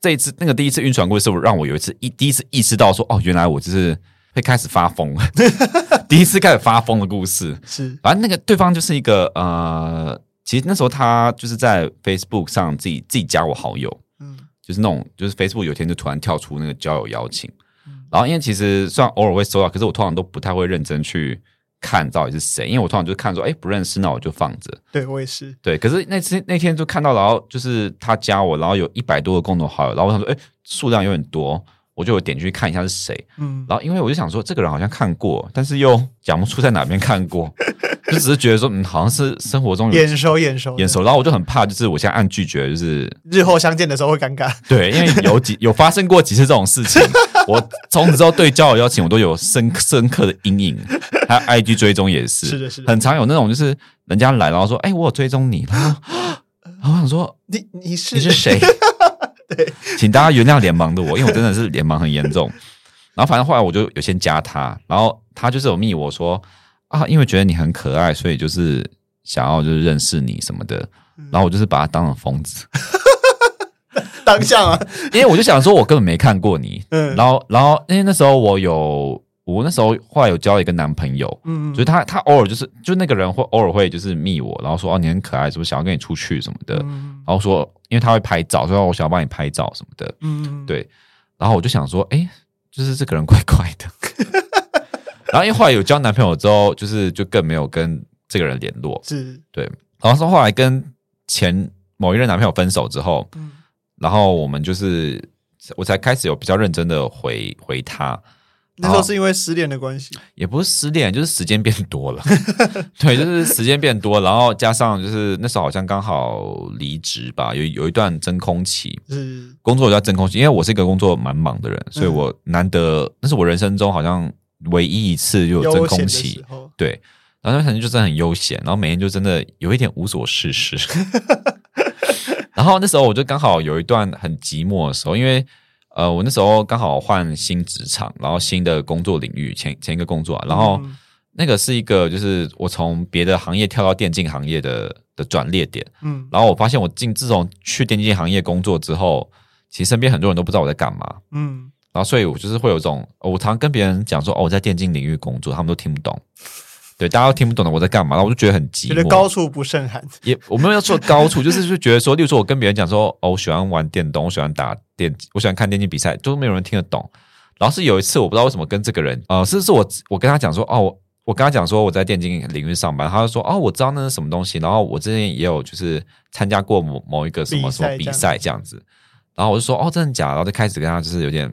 这一次那个第一次晕船故事，让我有一次一第一次意识到说，哦，原来我就是会开始发疯，第一次开始发疯的故事是。反正那个对方就是一个呃，其实那时候他就是在 Facebook 上自己自己加我好友，嗯，就是那种就是 Facebook 有天就突然跳出那个交友邀请，然后因为其实虽然偶尔会收到，可是我通常都不太会认真去。看到底是谁？因为我通常就是看说，哎，不认识，那我就放着。对，我也是。对，可是那次那天就看到，然后就是他加我，然后有一百多个共同好友，然后我想说，哎，数量有点多，我就有点进去看一下是谁。嗯，然后因为我就想说，这个人好像看过，但是又讲不出在哪边看过，就只是觉得说，嗯，好像是生活中有眼熟眼熟眼熟，然后我就很怕，就是我现在按拒绝，就是日后相见的时候会尴尬。对，因为有几有发生过几次这种事情。我从此之后对交友邀请我都有深深刻的阴影，还有 IG 追踪也是，是的，是的，很常有那种就是人家来然后说，哎，我有追踪你，然后然后我想说，你你是你是谁？对，请大家原谅脸盲的我，因为我真的是脸盲很严重。然后反正后来我就有先加他，然后他就是有密我说啊，因为觉得你很可爱，所以就是想要就是认识你什么的。然后我就是把他当成疯子。当下啊，因为我就想说，我根本没看过你。嗯，然后，然后，因为那时候我有，我那时候后来有交一个男朋友，嗯，所以他他偶尔就是，就那个人会偶尔会就是密我，然后说哦，你很可爱，是不是想要跟你出去什么的？嗯，然后说，因为他会拍照，所以我想要帮你拍照什么的。嗯，对。然后我就想说，哎，就是这个人怪怪的。然后因为后来有交男朋友之后，就是就更没有跟这个人联络。是，对。然后说后来跟前某一任男朋友分手之后，嗯。然后我们就是，我才开始有比较认真的回回他。那时候是因为失恋的关系，也不是失恋，就是时间变多了。对，就是时间变多，然后加上就是那时候好像刚好离职吧，有有一段真空期，是工作叫真空期。因为我是一个工作蛮忙的人，所以我难得，那是我人生中好像唯一一次就有真空期。对，然后那可能就真的很悠闲，然后每天就真的有一点无所事事。然后那时候我就刚好有一段很寂寞的时候，因为呃，我那时候刚好换新职场，然后新的工作领域，前前一个工作，然后那个是一个就是我从别的行业跳到电竞行业的的转捩点，嗯，然后我发现我进自从去电竞行业工作之后，其实身边很多人都不知道我在干嘛，嗯，然后所以我就是会有一种，我常常跟别人讲说哦，我在电竞领域工作，他们都听不懂。对，大家都听不懂的我在干嘛，然后我就觉得很寂寞，觉得高处不胜寒。也我没有要说高处，就是就觉得说，例如说我跟别人讲说，哦，我喜欢玩电动，我喜欢打电，我喜欢看电竞比赛，都没有人听得懂。然后是有一次，我不知道为什么跟这个人，呃，是是我我跟他讲说，哦，我，我跟他讲说我在电竞领域上班，他就说，哦，我知道那是什么东西。然后我之前也有就是参加过某某一个什么什么比赛这样子。然后我就说，哦，真的假的？然后就开始跟他就是有点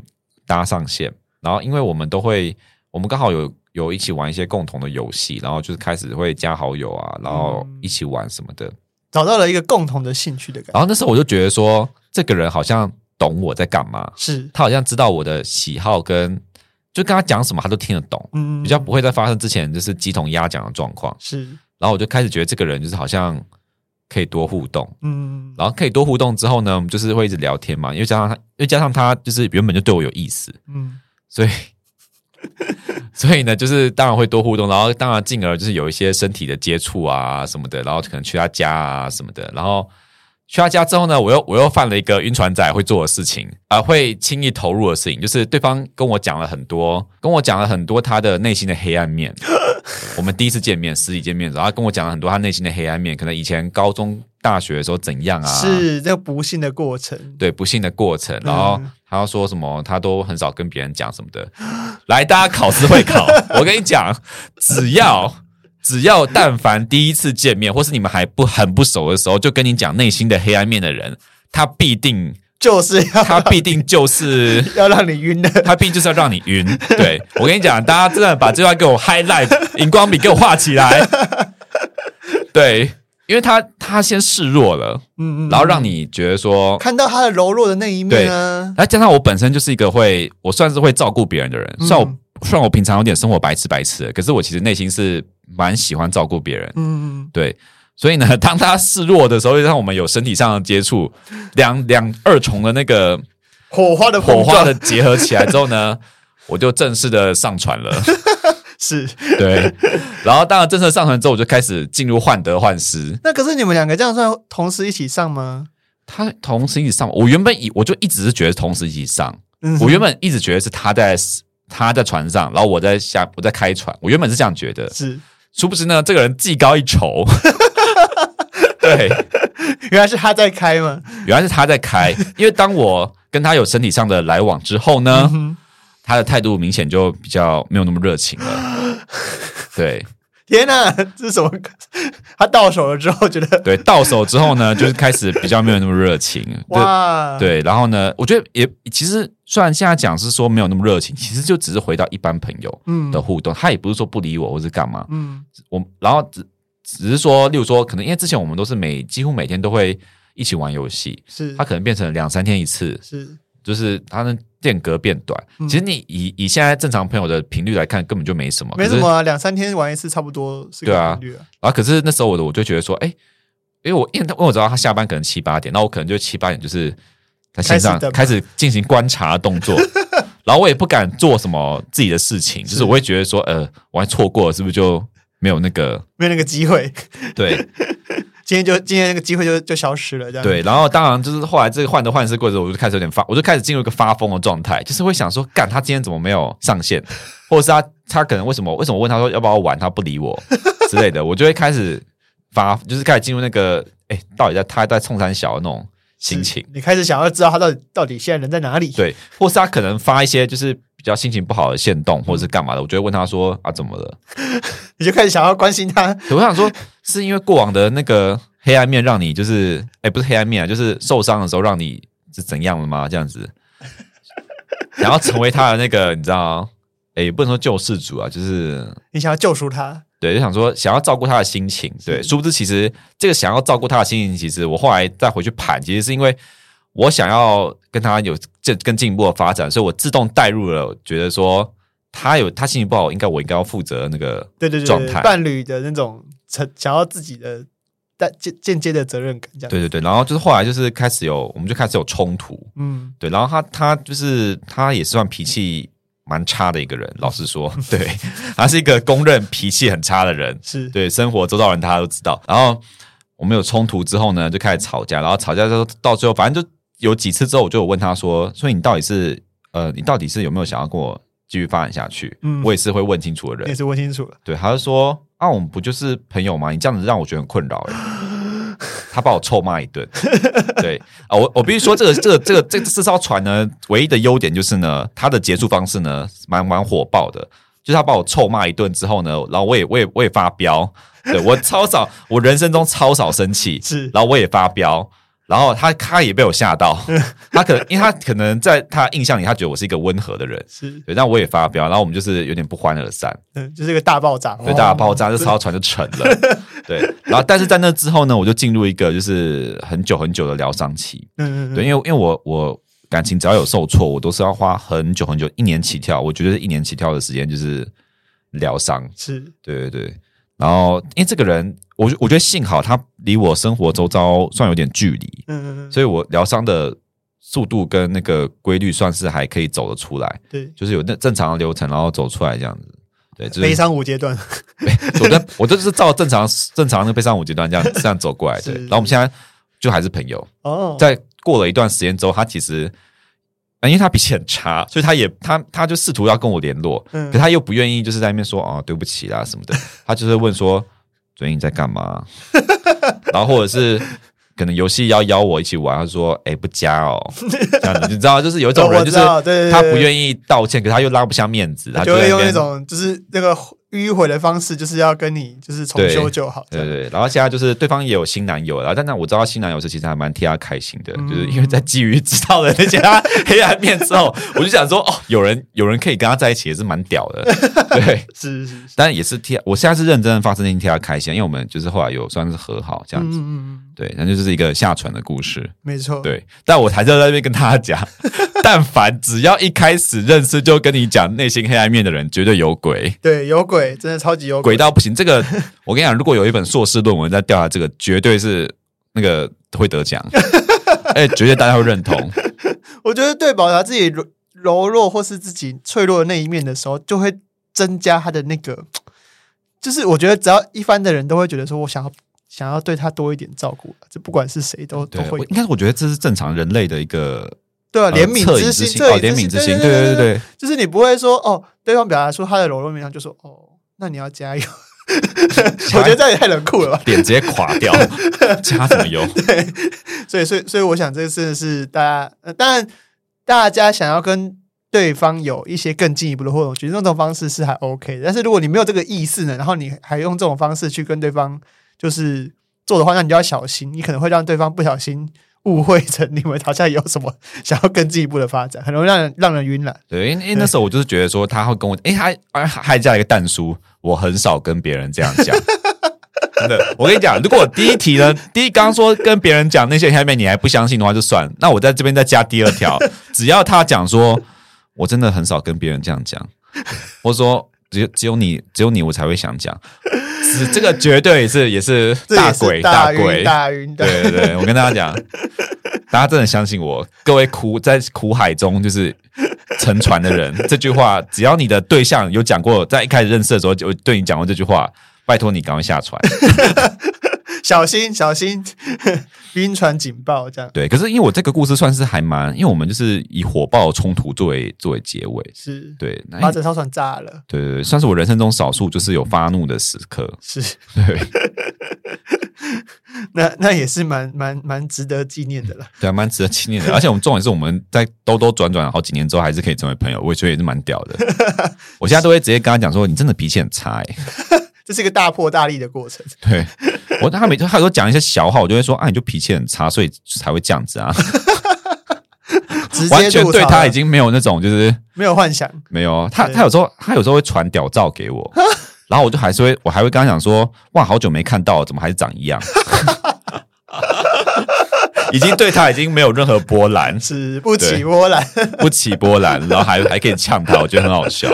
搭上线。然后因为我们都会，我们刚好有。有一起玩一些共同的游戏，然后就是开始会加好友啊，然后一起玩什么的，找到了一个共同的兴趣的感觉。然后那时候我就觉得说，这个人好像懂我在干嘛，是他好像知道我的喜好跟就跟他讲什么他都听得懂，嗯，比较不会再发生之前就是鸡同鸭讲的状况。是，然后我就开始觉得这个人就是好像可以多互动，嗯，然后可以多互动之后呢，我们就是会一直聊天嘛，因为加上他，因为加上他就是原本就对我有意思，嗯，所以 所以呢，就是当然会多互动，然后当然进而就是有一些身体的接触啊什么的，然后可能去他家啊什么的，然后。去他家之后呢，我又我又犯了一个晕船仔会做的事情啊、呃，会轻易投入的事情，就是对方跟我讲了很多，跟我讲了很多他的内心的黑暗面。我们第一次见面，实体见面，然后跟我讲了很多他内心的黑暗面，可能以前高中、大学的时候怎样啊？是这个不幸的过程，对，不幸的过程。然后他要说什么，他都很少跟别人讲什么的。来，大家考试会考，我跟你讲，只要。只要但凡第一次见面，或是你们还不很不熟的时候，就跟你讲内心的黑暗面的人，他必定 就是要他必定就是 要让你晕的，他必定就是要让你晕。对，我跟你讲，大家真的把这段给我 highlight，荧光笔给我画起来。对，因为他他先示弱了，嗯嗯，然后让你觉得说看到他的柔弱的那一面啊。然后加上我本身就是一个会，我算是会照顾别人的人，虽然我。虽然我平常有点生活白痴白痴的，可是我其实内心是蛮喜欢照顾别人。嗯，对，所以呢，当他示弱的时候，让我们有身体上的接触，两两二重的那个火花的火花的结合起来之后呢，我就正式的上船了。是，对，然后当然正式上船之后，我就开始进入患得患失。那可是你们两个这样算同时一起上吗？他同时一起上，我原本以我就一直是觉得同时一起上，嗯、我原本一直觉得是他在。他在船上，然后我在下，我在开船。我原本是这样觉得，是，殊不知呢，这个人技高一筹。对，原来是他在开吗？原来是他在开，因为当我跟他有身体上的来往之后呢，嗯、他的态度明显就比较没有那么热情了。对。天呐，这是什么？他到手了之后觉得，对，到手之后呢，就是开始比较没有那么热情。哇，对，然后呢，我觉得也其实虽然现在讲是说没有那么热情，其实就只是回到一般朋友的互动，嗯、他也不是说不理我或是干嘛。嗯，我然后只只是说，例如说，可能因为之前我们都是每几乎每天都会一起玩游戏，是他可能变成两三天一次，是就是他的。间隔变短，其实你以以现在正常朋友的频率来看，根本就没什么，没什么啊，两三天玩一次差不多是个频率啊。然后可是那时候我的我就觉得说，哎，因为我因为他我知道他下班可能七八点，那我可能就七八点就是在线上开始进行观察的动作，然后我也不敢做什么自己的事情，就是。我会觉得说，呃，我还错过了，是不是就没有那个没有那个机会？对。今天就今天那个机会就就消失了，这样对。然后当然就是后来这个患得患失过程，我就开始有点发，我就开始进入一个发疯的状态，就是会想说，干他今天怎么没有上线，或者是他他可能为什么为什么问他说要不要玩，他不理我 之类的，我就会开始发，就是开始进入那个哎，到底在他在冲山小的那种心情。你开始想要知道他到底到底现在人在哪里？对，或是他可能发一些就是比较心情不好的线动，或者是干嘛的，我就会问他说啊怎么了？你就开始想要关心他。我想说，是因为过往的那个。黑暗面让你就是，哎、欸，不是黑暗面啊，就是受伤的时候让你是怎样的吗？这样子，想要成为他的那个，你知道，哎、欸，不能说救世主啊，就是你想要救赎他，对，就想说想要照顾他的心情，对，殊不知其实这个想要照顾他的心情，其实我后来再回去盘，其实是因为我想要跟他有更更进一步的发展，所以我自动带入了，觉得说他有他心情不好，应该我应该要负责那个对对对状态，伴侣的那种成想要自己的。但间间接的责任感，这样。对对对，然后就是后来就是开始有，我们就开始有冲突，嗯，对，然后他他就是他也是算脾气蛮差的一个人，老实说，对，他是一个公认脾气很差的人，是。对生活周遭人大家都知道。然后我们有冲突之后呢，就开始吵架，然后吵架之后到最后，反正就有几次之后，我就有问他说，所以你到底是呃，你到底是有没有想要跟我继续发展下去？嗯，我也是会问清楚的人，也是问清楚了，对，他就说。啊，我们不就是朋友吗？你这样子让我觉得很困扰哎。他把我臭骂一顿。对啊，我我必须说，这个这个这个这这艘船呢，唯一的优点就是呢，它的结束方式呢，蛮蛮火爆的。就是他把我臭骂一顿之后呢，然后我也我也我也发飙。对，我超少，我人生中超少生气。是，然后我也发飙。然后他他也被我吓到，他可能因为他可能在他印象里，他觉得我是一个温和的人，是。对，但我也发飙，然后我们就是有点不欢而散，嗯，就是一个大爆炸，对，大爆炸，这艘船就沉了，对，然后但是在那之后呢，我就进入一个就是很久很久的疗伤期，嗯嗯，对，因为因为我我感情只要有受挫，我都是要花很久很久，一年起跳。我觉得一年起跳的时间就是疗伤，是。对对对。然后因为这个人，我我觉得幸好他离我生活周遭算有点距离，嗯嗯嗯，所以我疗伤的速度跟那个规律算是还可以走得出来，对，就是有那正常的流程，然后走出来这样子。对，就是、悲伤五阶段，我的我就是照正常正常的悲伤五阶段这样这样走过来的。然后我们现在就还是朋友哦。在过了一段时间之后，他其实，因为他脾气很差，所以他也他他就试图要跟我联络，嗯、可他又不愿意，就是在那边说哦对不起啦什么的。他就是问说最近在干嘛，然后或者是。可能游戏要邀我一起玩，他说：“哎、欸，不加哦。”这样子，你知道，就是有一种人，就是他不愿意道歉，可他又拉不下面子，他就会用那种就是那个。迂回的方式就是要跟你就是重修就好，对对，对。然后现在就是对方也有新男友了，但那我知道新男友是其实还蛮替他开心的，嗯、就是因为在基于知道了那些他黑暗面之后，我就想说哦，有人 有人可以跟他在一起也是蛮屌的，对，是是是。但也是替我现在是认真的发自内心替他开心，因为我们就是后来有算是和好这样子，嗯嗯对，那就是一个下船的故事，没错，对。但我还是要在那边跟大家讲，但凡只要一开始认识就跟你讲内心黑暗面的人，绝对有鬼，对，有鬼，真的超级有鬼。鬼到不行，这个我跟你讲，如果有一本硕士论文在调查这个，绝对是那个会得奖，哎，绝对大家会认同。我觉得对表达自己柔柔弱或是自己脆弱的那一面的时候，就会增加他的那个，就是我觉得只要一般的人都会觉得说，我想要想要对他多一点照顾，这不管是谁都都会。应该是我觉得这是正常人类的一个。对啊，怜悯之心，怜悯之心，对对对对，就是你不会说哦，对方表达出他的柔弱面上，就说哦。那你要加油，我觉得这也太冷酷了吧，脸直接垮掉，加什么油？对，所以所以所以，我想这个真的是大家，呃，当然大家想要跟对方有一些更进一步的互动，我觉得这种方式是还 OK 的。但是如果你没有这个意识呢，然后你还用这种方式去跟对方就是做的话，那你就要小心，你可能会让对方不小心。误会成你们好像有什么 想要更进一步的发展，很容易让人让人晕了。对，因为那时候我就是觉得说他会跟我，哎，他还还加了一个但书，我很少跟别人这样讲。真的，我跟你讲，如果我第一题呢，第一刚刚说跟别人讲那些下面你还不相信的话，就算。那我在这边再加第二条，只要他讲说我真的很少跟别人这样讲，或者说只有只有你只有你我才会想讲。是这个绝对是也是大鬼大鬼大晕，对对对，我跟大家讲，大家真的相信我，各位苦在苦海中就是沉船的人，这句话只要你的对象有讲过，在一开始认识的时候就对你讲过这句话，拜托你赶快下船。小心小心，晕船警报这样。对，可是因为我这个故事算是还蛮，因为我们就是以火爆冲突作为作为结尾，是对，把整艘船炸了。对对对，算是我人生中少数就是有发怒的时刻。是，对，那那也是蛮蛮蛮值得纪念的了。对啊，蛮值得纪念的。而且我们重点是我们在兜兜转转好几年之后，还是可以成为朋友，我觉得也是蛮屌的。我现在都会直接跟他讲说，你真的脾气很差哎。这是一个大破大立的过程。对，我他每次他有时候讲一些小话，我就会说啊，你就脾气很差，所以才会这样子啊。完全对他已经没有那种就是没有幻想，没有他他有时候他有时候会传屌照给我，然后我就还是会我还会跟他讲说哇，好久没看到，怎么还是长一样？已经对他已经没有任何波澜，是不起波澜，不起波澜，然后还还可以呛他，我觉得很好笑，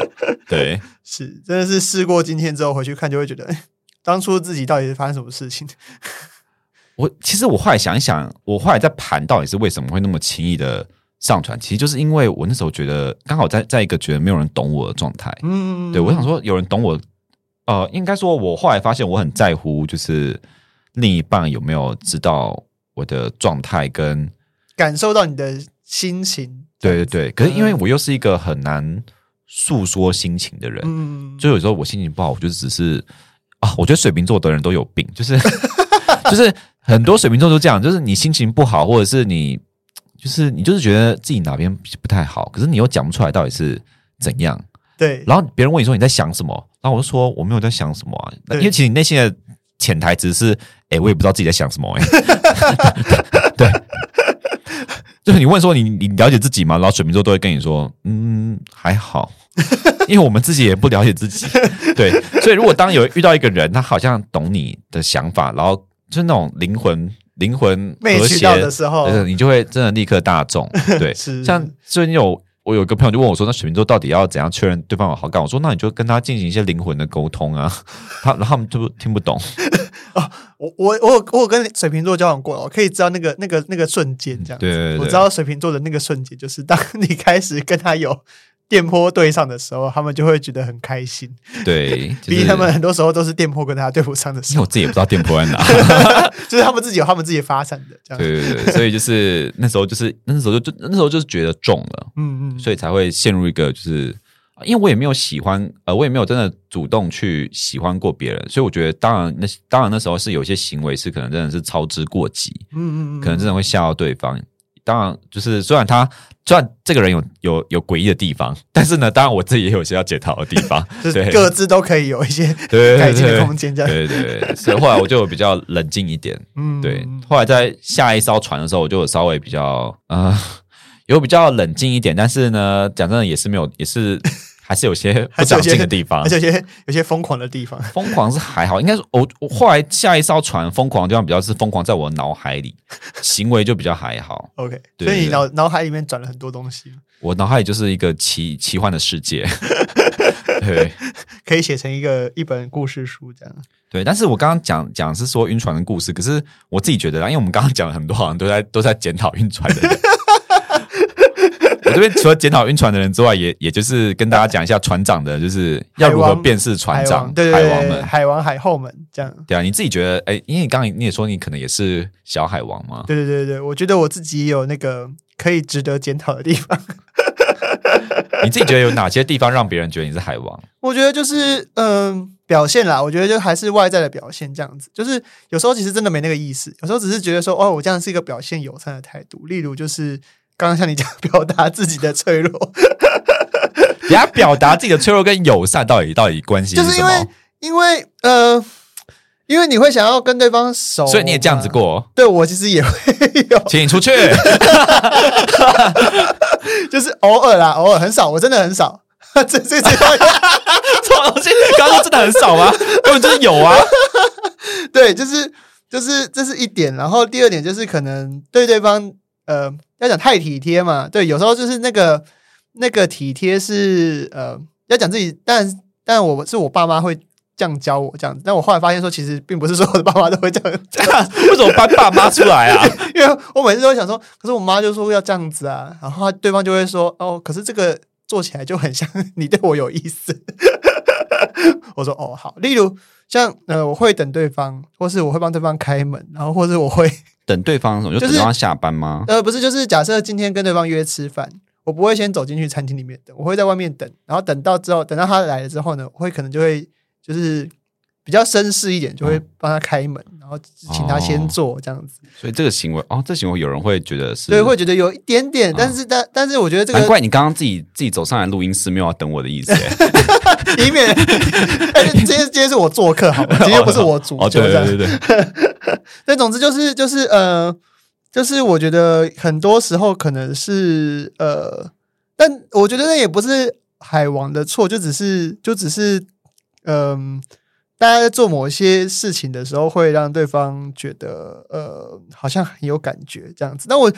对。是，真的是试过今天之后回去看，就会觉得，哎，当初自己到底是发生什么事情？我其实我后来想一想，我后来在盘到底是为什么会那么轻易的上传，其实就是因为我那时候觉得刚好在在一个觉得没有人懂我的状态。嗯，对，我想说有人懂我，呃，应该说，我后来发现我很在乎，就是另一半有没有知道我的状态跟感受到你的心情。对对对，可是因为我又是一个很难。诉说心情的人，嗯，就有时候我心情不好，我就只是啊，我觉得水瓶座的人都有病，就是 就是很多水瓶座都这样，就是你心情不好，或者是你就是你就是觉得自己哪边不太好，可是你又讲不出来到底是怎样，对。然后别人问你说你在想什么，然后我就说我没有在想什么啊，因为其实你内心的潜台词是，哎，我也不知道自己在想什么，哎，对。就是你问说你你了解自己吗？然后水瓶座都会跟你说，嗯，还好，因为我们自己也不了解自己，对，所以如果当有遇到一个人，他好像懂你的想法，然后就是那种灵魂灵魂和谐的时候，你就会真的立刻大众。对，是像最近有我有一个朋友就问我说：“那水瓶座到底要怎样确认对方有好感？”我说：“那你就跟他进行一些灵魂的沟通啊。”他然后他们就听不懂。哦，我我我有我有跟水瓶座交往过，我可以知道那个那个那个瞬间这样。对，对，对，我知道水瓶座的那个瞬间，就是当你开始跟他有。电波对上的时候，他们就会觉得很开心。对，毕竟他们很多时候都是电波跟他对不上的时候。因为我自己也不知道电波在哪，就是他们自己有他们自己发展的这样。对对对，所以就是那时候就是那时候就就那时候就是觉得中了，嗯嗯，所以才会陷入一个就是，因为我也没有喜欢，呃，我也没有真的主动去喜欢过别人，所以我觉得当然那当然那时候是有些行为是可能真的是操之过急，嗯嗯嗯，可能真的会吓到对方。当然，就是虽然他虽然这个人有有有诡异的地方，但是呢，当然我自己也有些要检讨的地方，就是各自都可以有一些 改进的空间。这样对对对，所以后来我就比较冷静一点。嗯，对。后来在下一艘船的时候，我就稍微比较呃有比较冷静一点，但是呢，讲真的也是没有，也是。还是有些不长进的地方，而且有些有些疯狂的地方。疯狂是还好，应该是我我后来下一艘船疯狂的地方比较是疯狂，在我脑海里 行为就比较还好。OK，所以你脑脑海里面转了很多东西。我脑海里就是一个奇奇幻的世界，对，可以写成一个一本故事书这样。对，但是我刚刚讲讲是说晕船的故事，可是我自己觉得，因为我们刚刚讲了很多，好像都在都在检讨晕船的人。这边除了检讨晕船的人之外，也也就是跟大家讲一下船长的，就是要如何辨识船长、海王们、海王、海后们这样。对啊，你自己觉得？哎，因为你刚刚你也说你可能也是小海王嘛？对对对对，我觉得我自己有那个可以值得检讨的地方。你自己觉得有哪些地方让别人觉得你是海王？我觉得就是嗯、呃，表现啦。我觉得就还是外在的表现这样子。就是有时候其实真的没那个意思，有时候只是觉得说，哦，我这样是一个表现友善的态度。例如就是。刚刚像你讲，表达自己的脆弱，人家表达自己的脆弱跟友善到底到底关系是？就是因为因为呃，因为你会想要跟对方熟，所以你也这样子过。对，我其实也会有，请你出去，就是偶尔啦，偶尔很少，我真的很少。这 这这，这东西刚刚说真的很少吗？根本就是有啊。对，就是就是这是一点，然后第二点就是可能对对方呃。要讲太体贴嘛？对，有时候就是那个那个体贴是呃，要讲自己，但但我是我爸妈会这样教我这样子，但我后来发现说，其实并不是所有的爸妈都会这样这样。为什么搬爸妈出来啊？因为我每次都会想说，可是我妈就说要这样子啊，然后对方就会说哦，可是这个做起来就很像你对我有意思。我说哦好，例如像呃，我会等对方，或是我会帮对方开门，然后或是我会。等对方什么？就等对方下班吗？呃，不是，就是假设今天跟对方约吃饭，我不会先走进去餐厅里面等，我会在外面等，然后等到之后，等到他来了之后呢，我会可能就会就是比较绅士一点，就会帮他开门，然后请他先坐这样子。哦、所以这个行为哦，这行为有人会觉得是，对，会觉得有一点点，但是但、哦、但是我觉得这个，难怪你刚刚自己自己走上来录音室没有要等我的意思，以免今天今天是我做客，好吗？今天不是我主，哦，对对对对。那 总之就是就是呃，就是我觉得很多时候可能是呃，但我觉得那也不是海王的错，就只是就只是嗯、呃，大家在做某些事情的时候会让对方觉得呃，好像很有感觉这样子。那我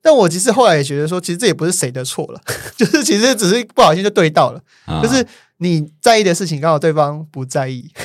但我其实后来也觉得说，其实这也不是谁的错了，就是其实只是不小心就对到了，啊、就是你在意的事情刚好对方不在意。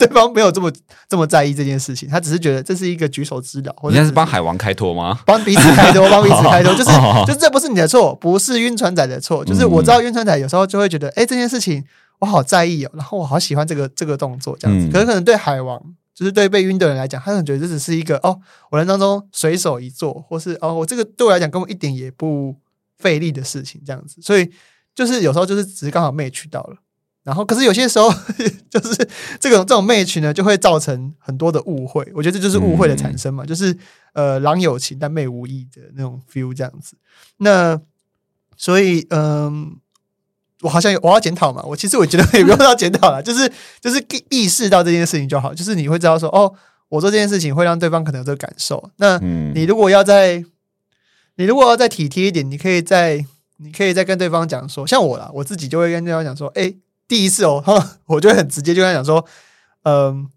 对方没有这么这么在意这件事情，他只是觉得这是一个举手之劳。你现在是帮海王开脱吗？帮彼此开脱，帮彼此开脱，就是就是这不是你的错，不是晕船仔的错，就是我知道晕船仔有时候就会觉得，哎、欸，这件事情我好在意哦，然后我好喜欢这个这个动作这样子。可是可能对海王，就是对被晕的人来讲，他可能觉得这只是一个哦，我人当中随手一做，或是哦，我这个对我来讲根本一点也不费力的事情这样子。所以就是有时候就是只是刚好 match 到了。然后，可是有些时候，就是这种这种 match 呢，就会造成很多的误会。我觉得这就是误会的产生嘛，嗯、就是呃，郎有情但妹无意的那种 feel 这样子。那所以，嗯、呃，我好像我要检讨嘛。我其实我觉得也不用要检讨了，就是就是意识到这件事情就好。就是你会知道说，哦，我做这件事情会让对方可能有这个感受。那你如果要在，你如果要再体贴一点，你可以在，你可以再跟对方讲说，像我啦，我自己就会跟对方讲说，哎。第一次哦，我就很直接就跟他讲说，嗯，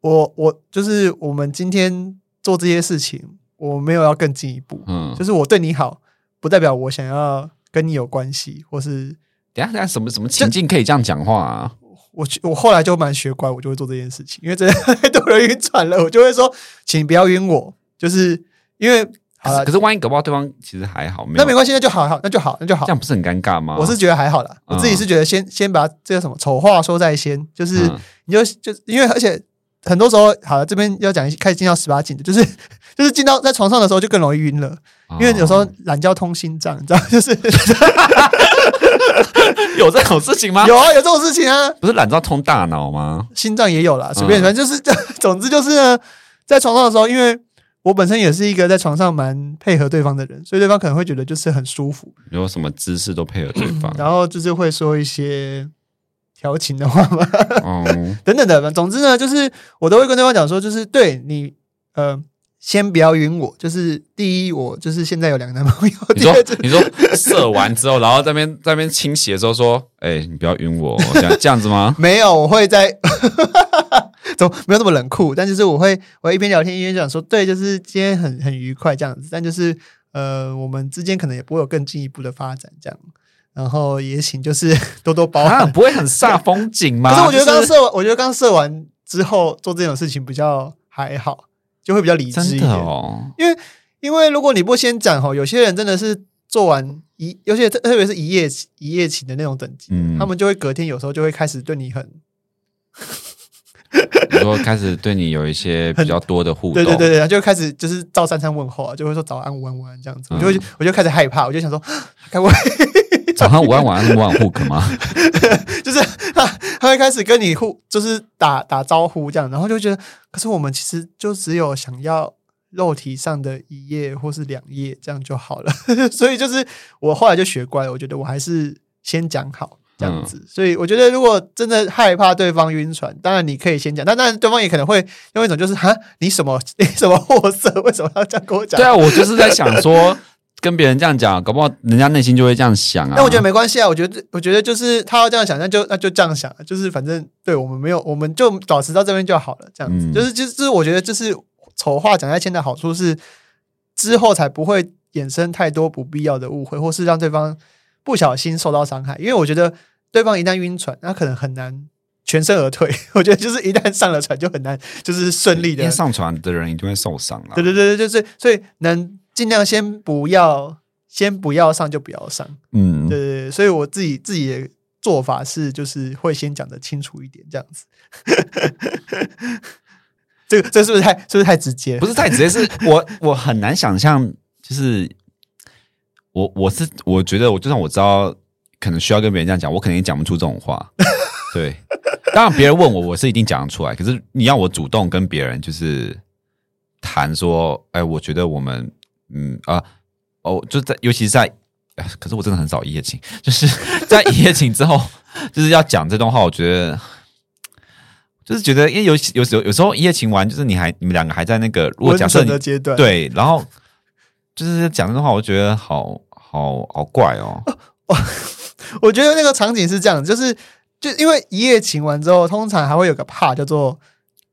我我就是我们今天做这些事情，我没有要更进一步，嗯，就是我对你好，不代表我想要跟你有关系，或是等下等下什么什么情境可以这样讲话啊？我我后来就蛮学乖，我就会做这件事情，因为真的 太多人晕船了，我就会说，请不要晕我，就是因为。好了，可是万一搞不好对方其实还好，没有那没关系，那就好，好，那就好，那就好，这样不是很尴尬吗？我是觉得还好啦，嗯、我自己是觉得先先把这个什么丑话说在先，就是、嗯、你就就因为而且很多时候，好了，这边要讲开始进到十八禁的，就是 就是进到在床上的时候就更容易晕了，哦、因为有时候懒觉通心脏，你知道，就是 有这种事情吗？有啊，有这种事情啊，不是懒觉通大脑吗？心脏也有啦，随便反正就是，总之就是呢，在床上的时候，因为。我本身也是一个在床上蛮配合对方的人，所以对方可能会觉得就是很舒服，有什么姿势都配合对方，然后就是会说一些调情的话嘛，嗯，等等的。总之呢，就是我都会跟对方讲说，就是对你，呃，先不要晕我。就是第一，我就是现在有两个男朋友。你说，你说射完之后，然后在那边在那边清洗的时候说，哎、欸，你不要晕我，这样这样子吗？没有，我会在。都没有那么冷酷，但就是我会，我会一边聊天一边讲说，对，就是今天很很愉快这样子，但就是呃，我们之间可能也不会有更进一步的发展这样，然后也请就是 多多包涵，不会很煞风景吗？可是我觉得刚射完，我觉得刚射完之后做这种事情比较还好，就会比较理智一点哦。因为因为如果你不先讲哦，有些人真的是做完一，尤其特特别是一夜一夜情的那种等级，嗯，他们就会隔天有时候就会开始对你很。比如说开始对你有一些 比较多的互动，对对对对，就开始就是照三餐问候啊，就会说早安、午安、晚安这样子，我就会我就开始害怕，我就想说，该不会早上、午安、晚安是晚互可吗？就是他他会开始跟你互，就是打打招呼这样，然后就觉得，可是我们其实就只有想要肉体上的一页或是两页这样就好了，所以就是我后来就学乖了，我觉得我还是先讲好。这样子，所以我觉得，如果真的害怕对方晕船，当然你可以先讲，但当然对方也可能会用一种就是哈，你什么 你什么货色，为什么要这样跟我讲？对啊，我就是在想说，跟别人这样讲，搞不好人家内心就会这样想啊。但我觉得没关系啊，我觉得我觉得就是他要这样想，那就那就这样想，就是反正对我们没有，我们就保持到这边就好了。这样子，嗯、就是就是我觉得就是丑话讲在前的好处是，之后才不会衍生太多不必要的误会，或是让对方。不小心受到伤害，因为我觉得对方一旦晕船，那可能很难全身而退。我觉得就是一旦上了船，就很难就是顺利的。上船的人一定会受伤了。对对对对，就是所以能尽量先不要，先不要上就不要上。嗯，对对对。所以我自己自己的做法是，就是会先讲的清楚一点，这样子。这个这是不是太是不是太直接？不是太直接，是我我很难想象，就是。我我是我觉得我就算我知道可能需要跟别人这样讲，我肯定讲不出这种话。对，当然别人问我，我是一定讲得出来。可是你要我主动跟别人就是谈说，哎，我觉得我们嗯啊哦，就在尤其是在，可是我真的很少一夜情，就是 在一夜情之后，就是要讲这段话，我觉得就是觉得，因为有有时候有时候一夜情完，就是你还你们两个还在那个如果假设的阶段，对，然后就是讲这段话，我觉得好。好好怪哦！我我觉得那个场景是这样，就是就因为一夜情完之后，通常还会有个 part 叫做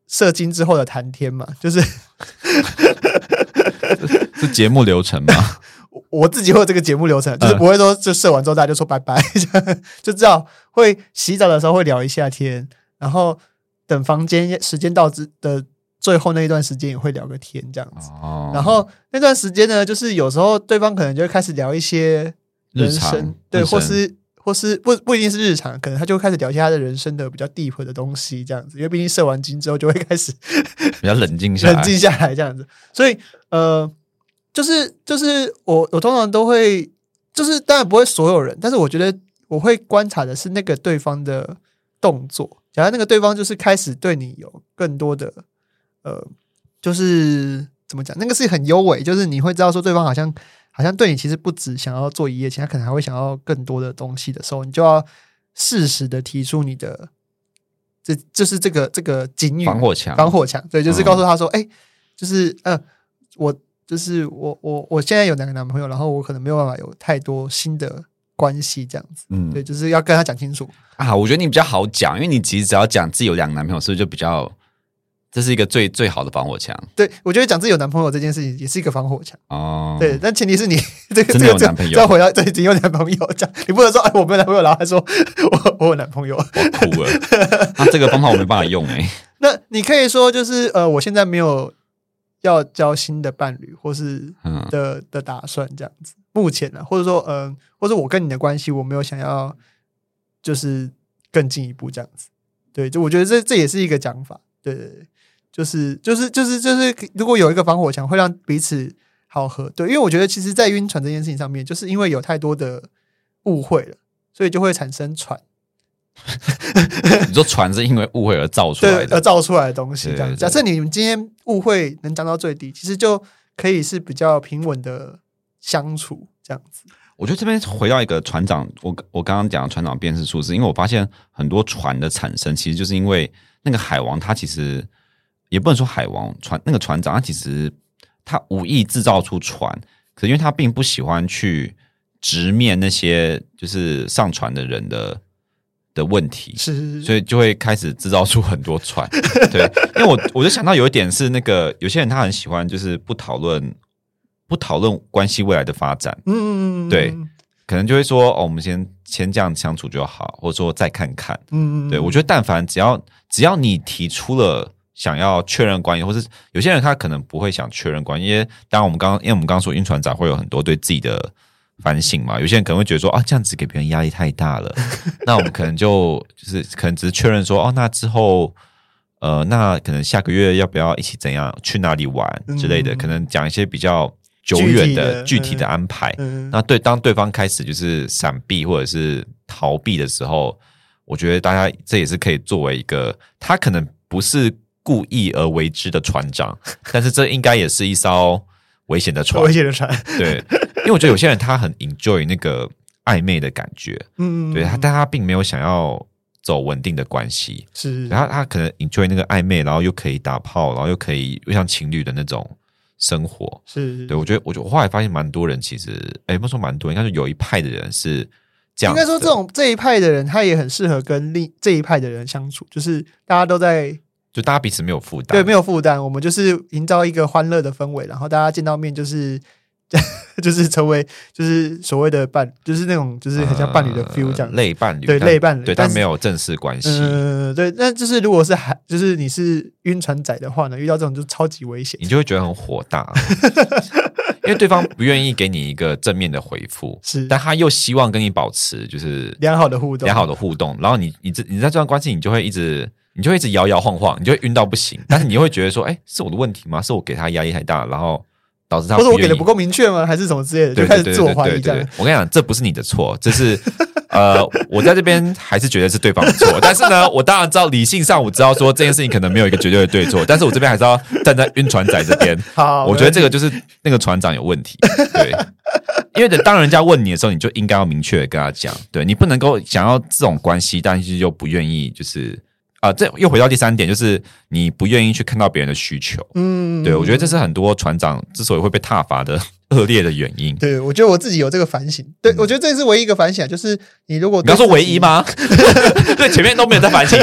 射精之后的谈天嘛，就是 是节目流程吗？我自己会有这个节目流程，就是不会说就射完之后大家就说拜拜，就知道会洗澡的时候会聊一下天，然后等房间时间到之的。最后那一段时间也会聊个天这样子，哦、然后那段时间呢，就是有时候对方可能就会开始聊一些人生，常对，或是或是不不一定是日常，可能他就会开始聊一些他的人生的比较 deep 的东西这样子，因为毕竟射完精之后就会开始比较冷静下来，冷静下来这样子，所以呃，就是就是我我通常都会，就是当然不会所有人，但是我觉得我会观察的是那个对方的动作，假如那个对方就是开始对你有更多的。呃，就是怎么讲，那个是很优美，就是你会知道说对方好像好像对你其实不止想要做一夜情，他可能还会想要更多的东西的时候，你就要适时的提出你的，这就是这个这个警语，防火墙，防火墙，对，就是告诉他说，哎、嗯欸，就是呃，我就是我我我现在有两个男朋友，然后我可能没有办法有太多新的关系这样子，嗯，对，就是要跟他讲清楚啊。我觉得你比较好讲，因为你其实只要讲自己有两个男朋友，是不是就比较。这是一个最最好的防火墙。对，我觉得讲自己有男朋友这件事情也是一个防火墙哦。对，但前提是你 这个真的有男朋友，再回到这已经有男朋友讲，你不能说哎我没有男朋友，然后还说我我有男朋友，我哭了。那、啊、这个方法我没办法用哎、欸。那你可以说就是呃，我现在没有要交新的伴侣或是的、嗯、的打算这样子。目前呢，或者说嗯、呃，或者我跟你的关系，我没有想要就是更进一步这样子。对，就我觉得这这也是一个讲法。对对对。就是就是就是就是，如果有一个防火墙，会让彼此好合。对，因为我觉得，其实，在晕船这件事情上面，就是因为有太多的误会了，所以就会产生船。你说船是因为误会而造出来的，而造出来的东西。这样，假设你们今天误会能降到最低，其实就可以是比较平稳的相处这样子。我觉得这边回到一个船长，我我刚刚讲的船长辨识术，是因为我发现很多船的产生，其实就是因为那个海王他其实。也不能说海王船那个船长，他其实他无意制造出船，可是因为他并不喜欢去直面那些就是上船的人的的问题，是，所以就会开始制造出很多船。对，因为我我就想到有一点是那个有些人他很喜欢就是不讨论不讨论关系未来的发展，嗯，对，可能就会说哦，我们先先这样相处就好，或者说再看看，嗯，对，我觉得但凡只要只要你提出了。想要确认关系，或是有些人他可能不会想确认关系，因为当然我们刚刚，因为我们刚刚说晕船仔会有很多对自己的反省嘛，有些人可能会觉得说啊，这样子给别人压力太大了，那我们可能就就是可能只是确认说哦，那之后呃，那可能下个月要不要一起怎样去哪里玩之类的，嗯、可能讲一些比较久远的具体的，安排。嗯、那对，当对方开始就是闪避或者是逃避的时候，我觉得大家这也是可以作为一个他可能不是。故意而为之的船长，但是这应该也是一艘危险的船。危险的船，对，因为我觉得有些人他很 enjoy 那个暧昧的感觉，嗯，对他，但他并没有想要走稳定的关系，是，然后他可能 enjoy 那个暧昧，然后又可以打炮，然后又可以又像情侣的那种生活，是，对我觉得，我觉得我后来发现蛮多人其实，哎，不说蛮多，应该是有一派的人是这样，应该说这种这一派的人，他也很适合跟另这一派的人相处，就是大家都在。就大家彼此没有负担，对，没有负担，我们就是营造一个欢乐的氛围，然后大家见到面就是，就是成为就是所谓的伴，就是那种就是很像伴侣的 feel 这样，类伴侣，对，类伴侣，对，但没有正式关系。嗯，对，那就是如果是还就是你是晕船仔的话呢，遇到这种就超级危险，你就会觉得很火大，因为对方不愿意给你一个正面的回复，是，但他又希望跟你保持就是良好的互动，良好的互动，然后你你这你在这段关系，你就会一直。你就会一直摇摇晃晃，你就会晕到不行。但是你会觉得说，哎、欸，是我的问题吗？是我给他压力太大，然后导致他，或者我给的不够明确吗？还是什么之类的？就开始自我怀疑这样。我跟你讲，这不是你的错，这是 呃，我在这边还是觉得是对方的错。但是呢，我当然知道理性上我知道说这件事情可能没有一个绝对的对错，但是我这边还是要站在晕船仔这边。好，我觉得这个就是那个船长有问题。对，因为等当人家问你的时候，你就应该要明确的跟他讲，对你不能够想要这种关系，但是又不愿意就是。啊，这又回到第三点，就是你不愿意去看到别人的需求。嗯，对，我觉得这是很多船长之所以会被踏伐的 恶劣的原因。对，我觉得我自己有这个反省。对，我觉得这是唯一一个反省，就是你如果你要说唯一吗？对，前面都没有在反省。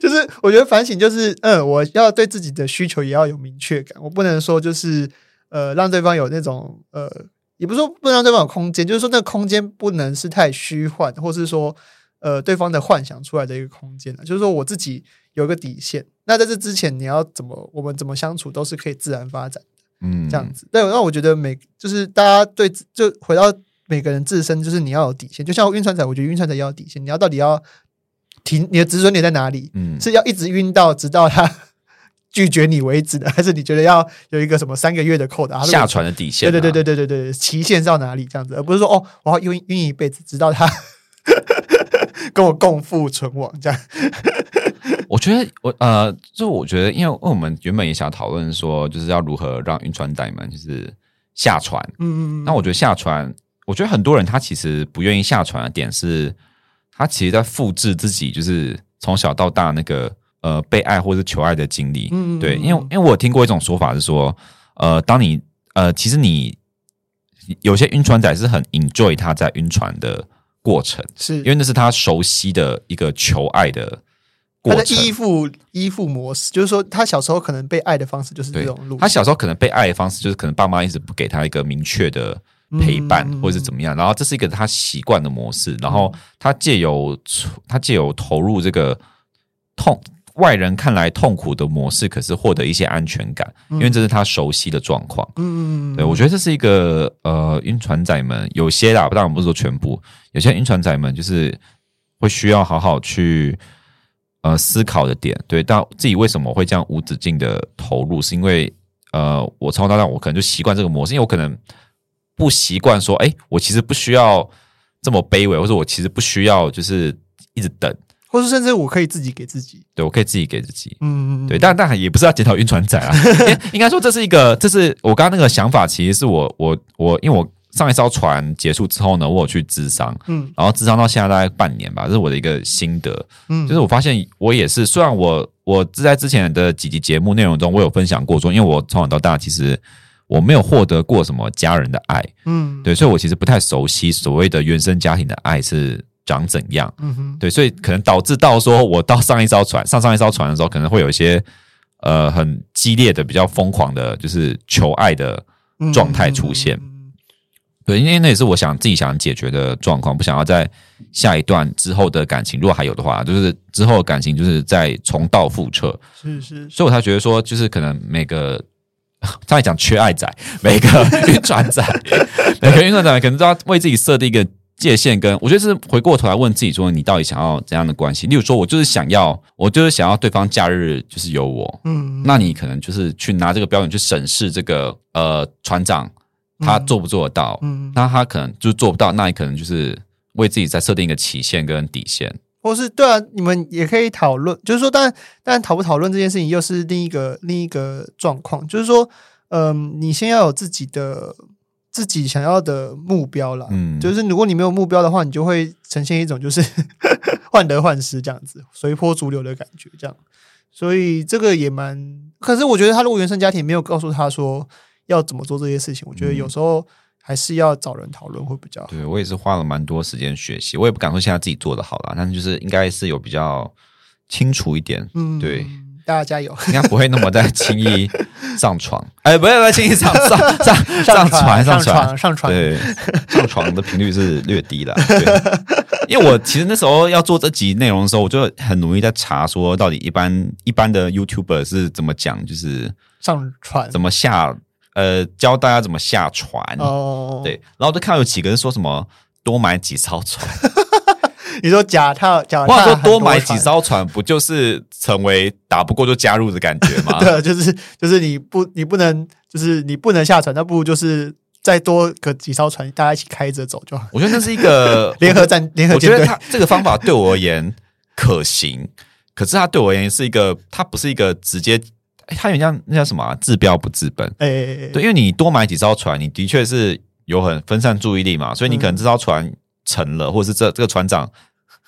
就是我觉得反省就是，嗯，我要对自己的需求也要有明确感，我不能说就是呃让对方有那种呃，也不是说不能让对方有空间，就是说那个空间不能是太虚幻，或是说。呃，对方的幻想出来的一个空间，就是说我自己有一个底线。那在这之前，你要怎么，我们怎么相处都是可以自然发展的，嗯，这样子。对，那我觉得每就是大家对，就回到每个人自身，就是你要有底线。就像晕船仔，我觉得晕船仔要有底线。你要到底要停，你的止损点在哪里？嗯，是要一直晕到直到他 拒绝你为止的，还是你觉得要有一个什么三个月的扣的下船的底线？对对对对对对对，期限是到哪里？这样子，而不是说哦，我要晕晕一辈子，直到他。跟我共赴存亡，这样。我觉得我呃，就我觉得，因为我们原本也想讨论说，就是要如何让晕船仔们就是下船。嗯嗯。那我觉得下船，我觉得很多人他其实不愿意下船的点是，他其实在复制自己就是从小到大那个呃被爱或是求爱的经历。嗯嗯。对，因为因为我有听过一种说法是说，呃，当你呃，其实你有些晕船仔是很 enjoy 他在晕船的。过程是因为那是他熟悉的一个求爱的过程。他的依附依附模式，就是说他小时候可能被爱的方式就是这种路。他小时候可能被爱的方式就是可能爸妈一直不给他一个明确的陪伴，嗯、或者是怎么样，然后这是一个他习惯的模式，然后他借由他借由投入这个痛。外人看来痛苦的模式，可是获得一些安全感，因为这是他熟悉的状况。嗯嗯，对，我觉得这是一个呃，晕船仔们有些啦，当然不是说全部，有些晕船仔们就是会需要好好去呃思考的点。对，但自己为什么会这样无止境的投入，是因为呃，我从小到大我可能就习惯这个模式，因为我可能不习惯说，哎，我其实不需要这么卑微，或者我其实不需要就是一直等。或是甚至我可以自己给自己，对，我可以自己给自己，嗯嗯，对，但但也不是要检讨晕船仔啊，应应该说这是一个，这是我刚刚那个想法，其实是我我我，因为我上一艘船结束之后呢，我有去咨商，嗯，然后咨商到现在大概半年吧，这是我的一个心得，嗯，就是我发现我也是，虽然我我在之前的几集节目内容中，我有分享过说，因为我从小到大其实我没有获得过什么家人的爱，嗯，对，所以我其实不太熟悉所谓的原生家庭的爱是。长怎样？嗯哼，对，所以可能导致到说，我到上一艘船，上上一艘船的时候，可能会有一些呃很激烈的、比较疯狂的，就是求爱的状态出现。嗯嗯、对，因为那也是我想自己想解决的状况，不想要在下一段之后的感情，如果还有的话，就是之后的感情就是在重蹈覆辙。是是，所以我才觉得说，就是可能每个 刚才讲缺爱仔，每个 晕船仔，每个晕船仔可能都要为自己设定一个。界限跟我觉得是回过头来问自己说，你到底想要怎样的关系？例如说，我就是想要，我就是想要对方假日就是有我，嗯，那你可能就是去拿这个标准去审视这个呃船长他做不做得到，嗯，那他可能就做不到，那你可能就是为自己再设定一个期限跟底线，或是对啊，你们也可以讨论，就是说，但但讨不讨论这件事情又是另一个另一个状况，就是说，嗯、呃，你先要有自己的。自己想要的目标啦，嗯，就是如果你没有目标的话，你就会呈现一种就是 患得患失这样子，随波逐流的感觉，这样。所以这个也蛮，可是我觉得他如果原生家庭没有告诉他说要怎么做这些事情，我觉得有时候还是要找人讨论会比较好。对，我也是花了蛮多时间学习，我也不敢说现在自己做的好了，但是就是应该是有比较清楚一点，嗯，对。大家加油！应该不会那么再轻易上床，哎，不要再轻易上上上上床上床上床，对，上床的频率是略低的。对。因为我其实那时候要做这集内容的时候，我就很努力在查，说到底一般一般的 YouTuber 是怎么讲，就是上船怎么下，呃，教大家怎么下船。哦，对，然后就看到有几个人说什么多买几艘船。你说假套，假话说多买几艘船，不就是成为打不过就加入的感觉吗？对，就是就是你不你不能就是你不能下船，那不如就是再多个几艘船，大家一起开着走就好。我觉得那是一个 联合战联合舰队。我觉得他这个方法对我而言可行，可是他对我而言是一个，他不是一个直接，他有点像那叫什么、啊、治标不治本。哎，对，因为你多买几艘船，你的确是有很分散注意力嘛，所以你可能这艘船沉了，嗯、或者是这这个船长。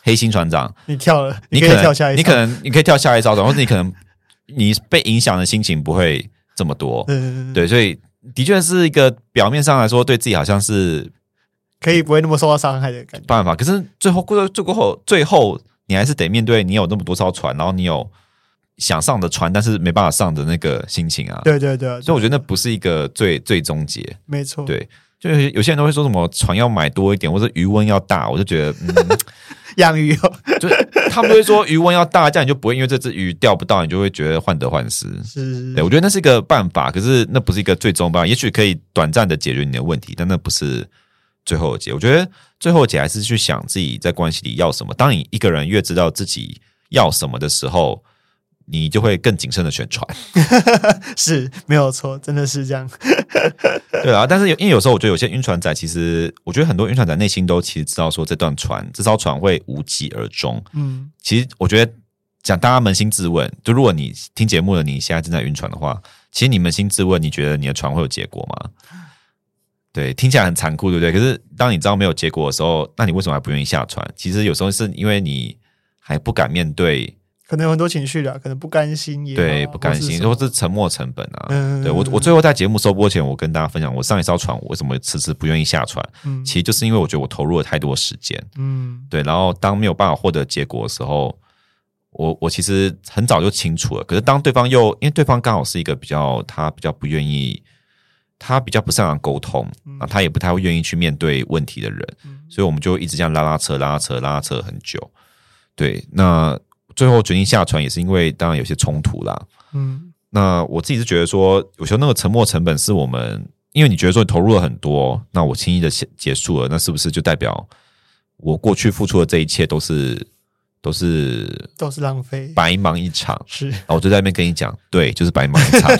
黑心船长，你跳了，你可以跳下一，你可能你可以跳下一艘船，或者你可能 你被影响的心情不会这么多，嗯，对，所以的确是一个表面上来说对自己好像是可以不会那么受到伤害的感觉。办法，可是最后过最过后最后你还是得面对你有那么多艘船，然后你有想上的船，但是没办法上的那个心情啊，对对对，所以我觉得那不是一个最最终结，没错，对，就是有些人都会说什么船要买多一点，或者鱼塭要大，我就觉得嗯。养鱼哦，就是他们都会说鱼塭要大，这样你就不会因为这只鱼钓不到，你就会觉得患得患失。是，对，我觉得那是一个办法，可是那不是一个最终办法。也许可以短暂的解决你的问题，但那不是最后的解。我觉得最后的解还是去想自己在关系里要什么。当你一个人越知道自己要什么的时候，你就会更谨慎的选船，是没有错，真的是这样。对啊，但是有因为有时候我觉得有些晕船仔，其实我觉得很多晕船仔内心都其实知道说这段船这艘船会无疾而终。嗯，其实我觉得讲大家扪心自问，就如果你听节目的你现在正在晕船的话，其实你扪心自问，你觉得你的船会有结果吗？对，听起来很残酷，对不对？可是当你知道没有结果的时候，那你为什么还不愿意下船？其实有时候是因为你还不敢面对。可能有很多情绪的，可能不甘心也对，不甘心，或是沉没成本啊。嗯、对我，我最后在节目收播前，我跟大家分享，我上一艘船，我为什么迟迟不愿意下船？嗯，其实就是因为我觉得我投入了太多时间。嗯，对，然后当没有办法获得结果的时候，我我其实很早就清楚了，可是当对方又因为对方刚好是一个比较他比较不愿意，他比较不擅长沟通，啊，他也不太会愿意去面对问题的人，所以我们就一直这样拉拉扯拉拉扯拉拉扯很久。对，那最后决定下船也是因为当然有些冲突啦。嗯，那我自己是觉得说，有时候那个沉没成本是我们，因为你觉得说你投入了很多，那我轻易的结结束了，那是不是就代表我过去付出的这一切都是都是都是浪费，白忙一场？是，我就在那边跟你讲，对，就是白忙一场。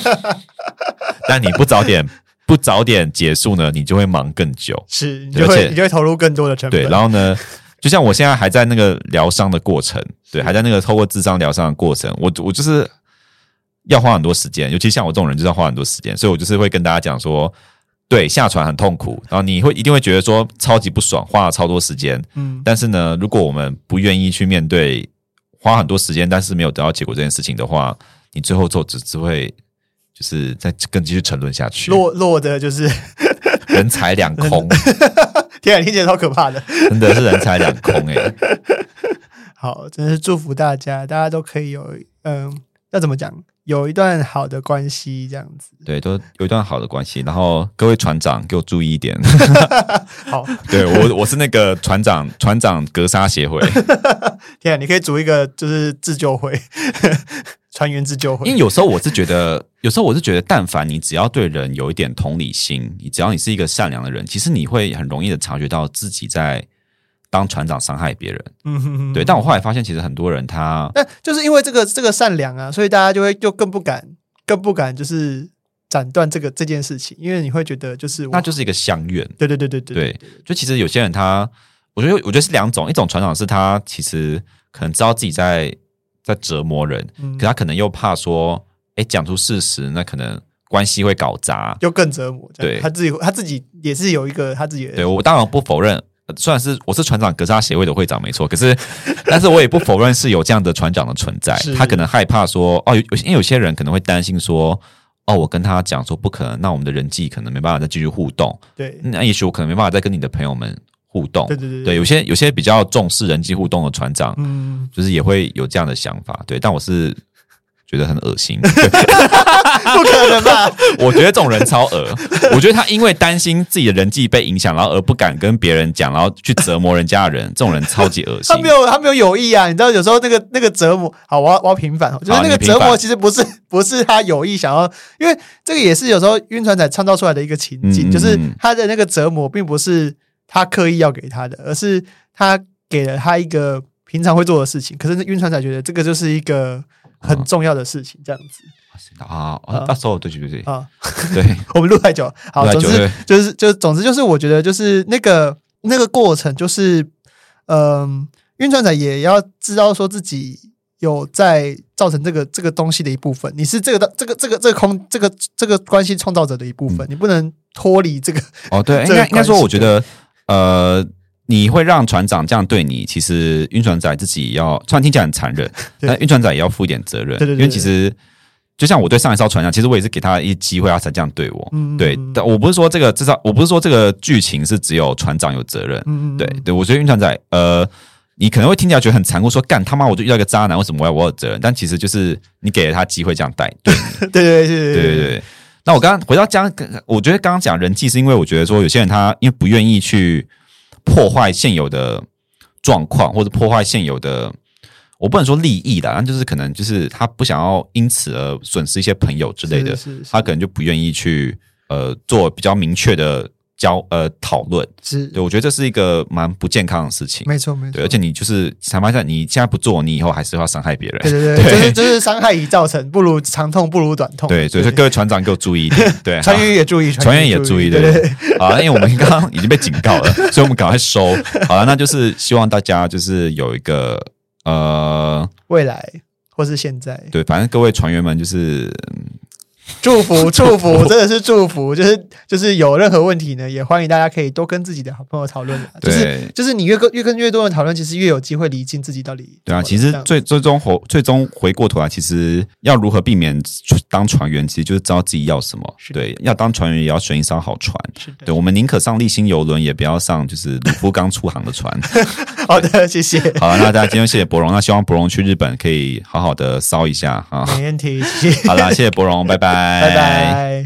但你不早点不早点结束呢，你就会忙更久，是，你就会你就会投入更多的成本。对，然后呢？就像我现在还在那个疗伤的过程，对，还在那个透过智商疗伤的过程，我我就是要花很多时间，尤其像我这种人，就是要花很多时间，所以我就是会跟大家讲说，对，下船很痛苦，然后你会一定会觉得说超级不爽，花了超多时间，嗯，但是呢，如果我们不愿意去面对花很多时间，但是没有得到结果这件事情的话，你最后就只只会就是再更继续沉沦下去，落落的就是人财两空。天啊，听起来超可怕的，真的是人财两空哎、欸。好，真的是祝福大家，大家都可以有嗯，要怎么讲，有一段好的关系这样子。对，都有一段好的关系。然后各位船长，给我注意一点。好，对我我是那个船长，船长格杀协会。天啊，你可以组一个就是自救会。船员自救会，因为有时候我是觉得，有时候我是觉得，但凡你只要对人有一点同理心，你只要你是一个善良的人，其实你会很容易的察觉到自己在当船长伤害别人。嗯哼哼，对。但我后来发现，其实很多人他，那就是因为这个这个善良啊，所以大家就会就更不敢，更不敢就是斩断这个这件事情，因为你会觉得就是那就是一个相怨。对对对对对，对。就其实有些人他，我觉得我觉得是两种，一种船长是他其实可能知道自己在。在折磨人，可他可能又怕说，哎，讲出事实，那可能关系会搞砸，就更折磨。对，他自己，他自己也是有一个他自己的。对，我当然不否认，虽然是我是船长格杀协会的会长没错，可是，但是我也不否认是有这样的船长的存在。他可能害怕说，哦，有因为有些人可能会担心说，哦，我跟他讲说不可能，那我们的人际可能没办法再继续互动。对，那也许我可能没办法再跟你的朋友们。互动，对对对，对，有些有些比较重视人际互动的船长，嗯，就是也会有这样的想法，对，但我是觉得很恶心，不可能吧？我觉得这种人超恶，我觉得他因为担心自己的人际被影响，然后而不敢跟别人讲，然后去折磨人家的人，这种人超级恶心。他没有，他没有有意啊，你知道，有时候那个那个折磨，好，我要我要平反，就是那个折磨其实不是不是他有意想要，因为这个也是有时候晕船仔创造出来的一个情景，嗯、就是他的那个折磨并不是。他刻意要给他的，而是他给了他一个平常会做的事情。可是晕船仔觉得这个就是一个很重要的事情，这样子啊啊！到时候对对对啊，对，我们录太久，好，总之就是就总之就是，我觉得就是那个那个过程，就是嗯，晕船仔也要知道说自己有在造成这个这个东西的一部分，你是这个的这个这个这个空这个这个关系创造者的一部分，你不能脱离这个哦。对，应该应该说，我觉得。呃，你会让船长这样对你，其实晕船仔自己要，虽然听起来很残忍，但晕船仔也要负一点责任。对对对，因为其实就像我对上一艘船一样，其实我也是给他一机会，他才这样对我。嗯，对，但我不是说这个至少，我不是说这个剧情是只有船长有责任。嗯，对对，我觉得晕船仔，呃，你可能会听起来觉得很残酷，说干他妈我就遇到一个渣男，为什么我要我有责任？但其实就是你给了他机会这样带。对对对对对对对。那我刚刚回到讲，我觉得刚刚讲人际，是因为我觉得说有些人他因为不愿意去破坏现有的状况，或者破坏现有的，我不能说利益啦，但就是可能就是他不想要因此而损失一些朋友之类的，他可能就不愿意去呃做比较明确的。交呃讨论是对，我觉得这是一个蛮不健康的事情，没错没错。对，而且你就是坦白讲，你现在不做，你以后还是要伤害别人。对对对，对就是就是伤害已造成，不如长痛不如短痛。对，所以说各位船长给我注意一点，对，船员也注意，船员也注意，对对对。好，因为我们刚刚已经被警告了，所以我们赶快收。好了，那就是希望大家就是有一个呃未来或是现在，对，反正各位船员们就是。祝福 祝福，真的是祝福。就是就是有任何问题呢，也欢迎大家可以多跟自己的好朋友讨论。就是就是你越跟越跟越多人讨论，其实越有机会理清自己到底。对啊，其实最最终回最终回过头来，其实要如何避免当船员，其实就是知道自己要什么。对，要当船员也要选一艘好船。是的，对，我们宁可上立新游轮，也不要上就是鲁夫刚出航的船。好的，谢谢。好了，那大家今天谢谢柏融，那希望柏融去日本可以好好的骚一下啊。没问题，谢谢。好了，谢谢柏融，拜拜，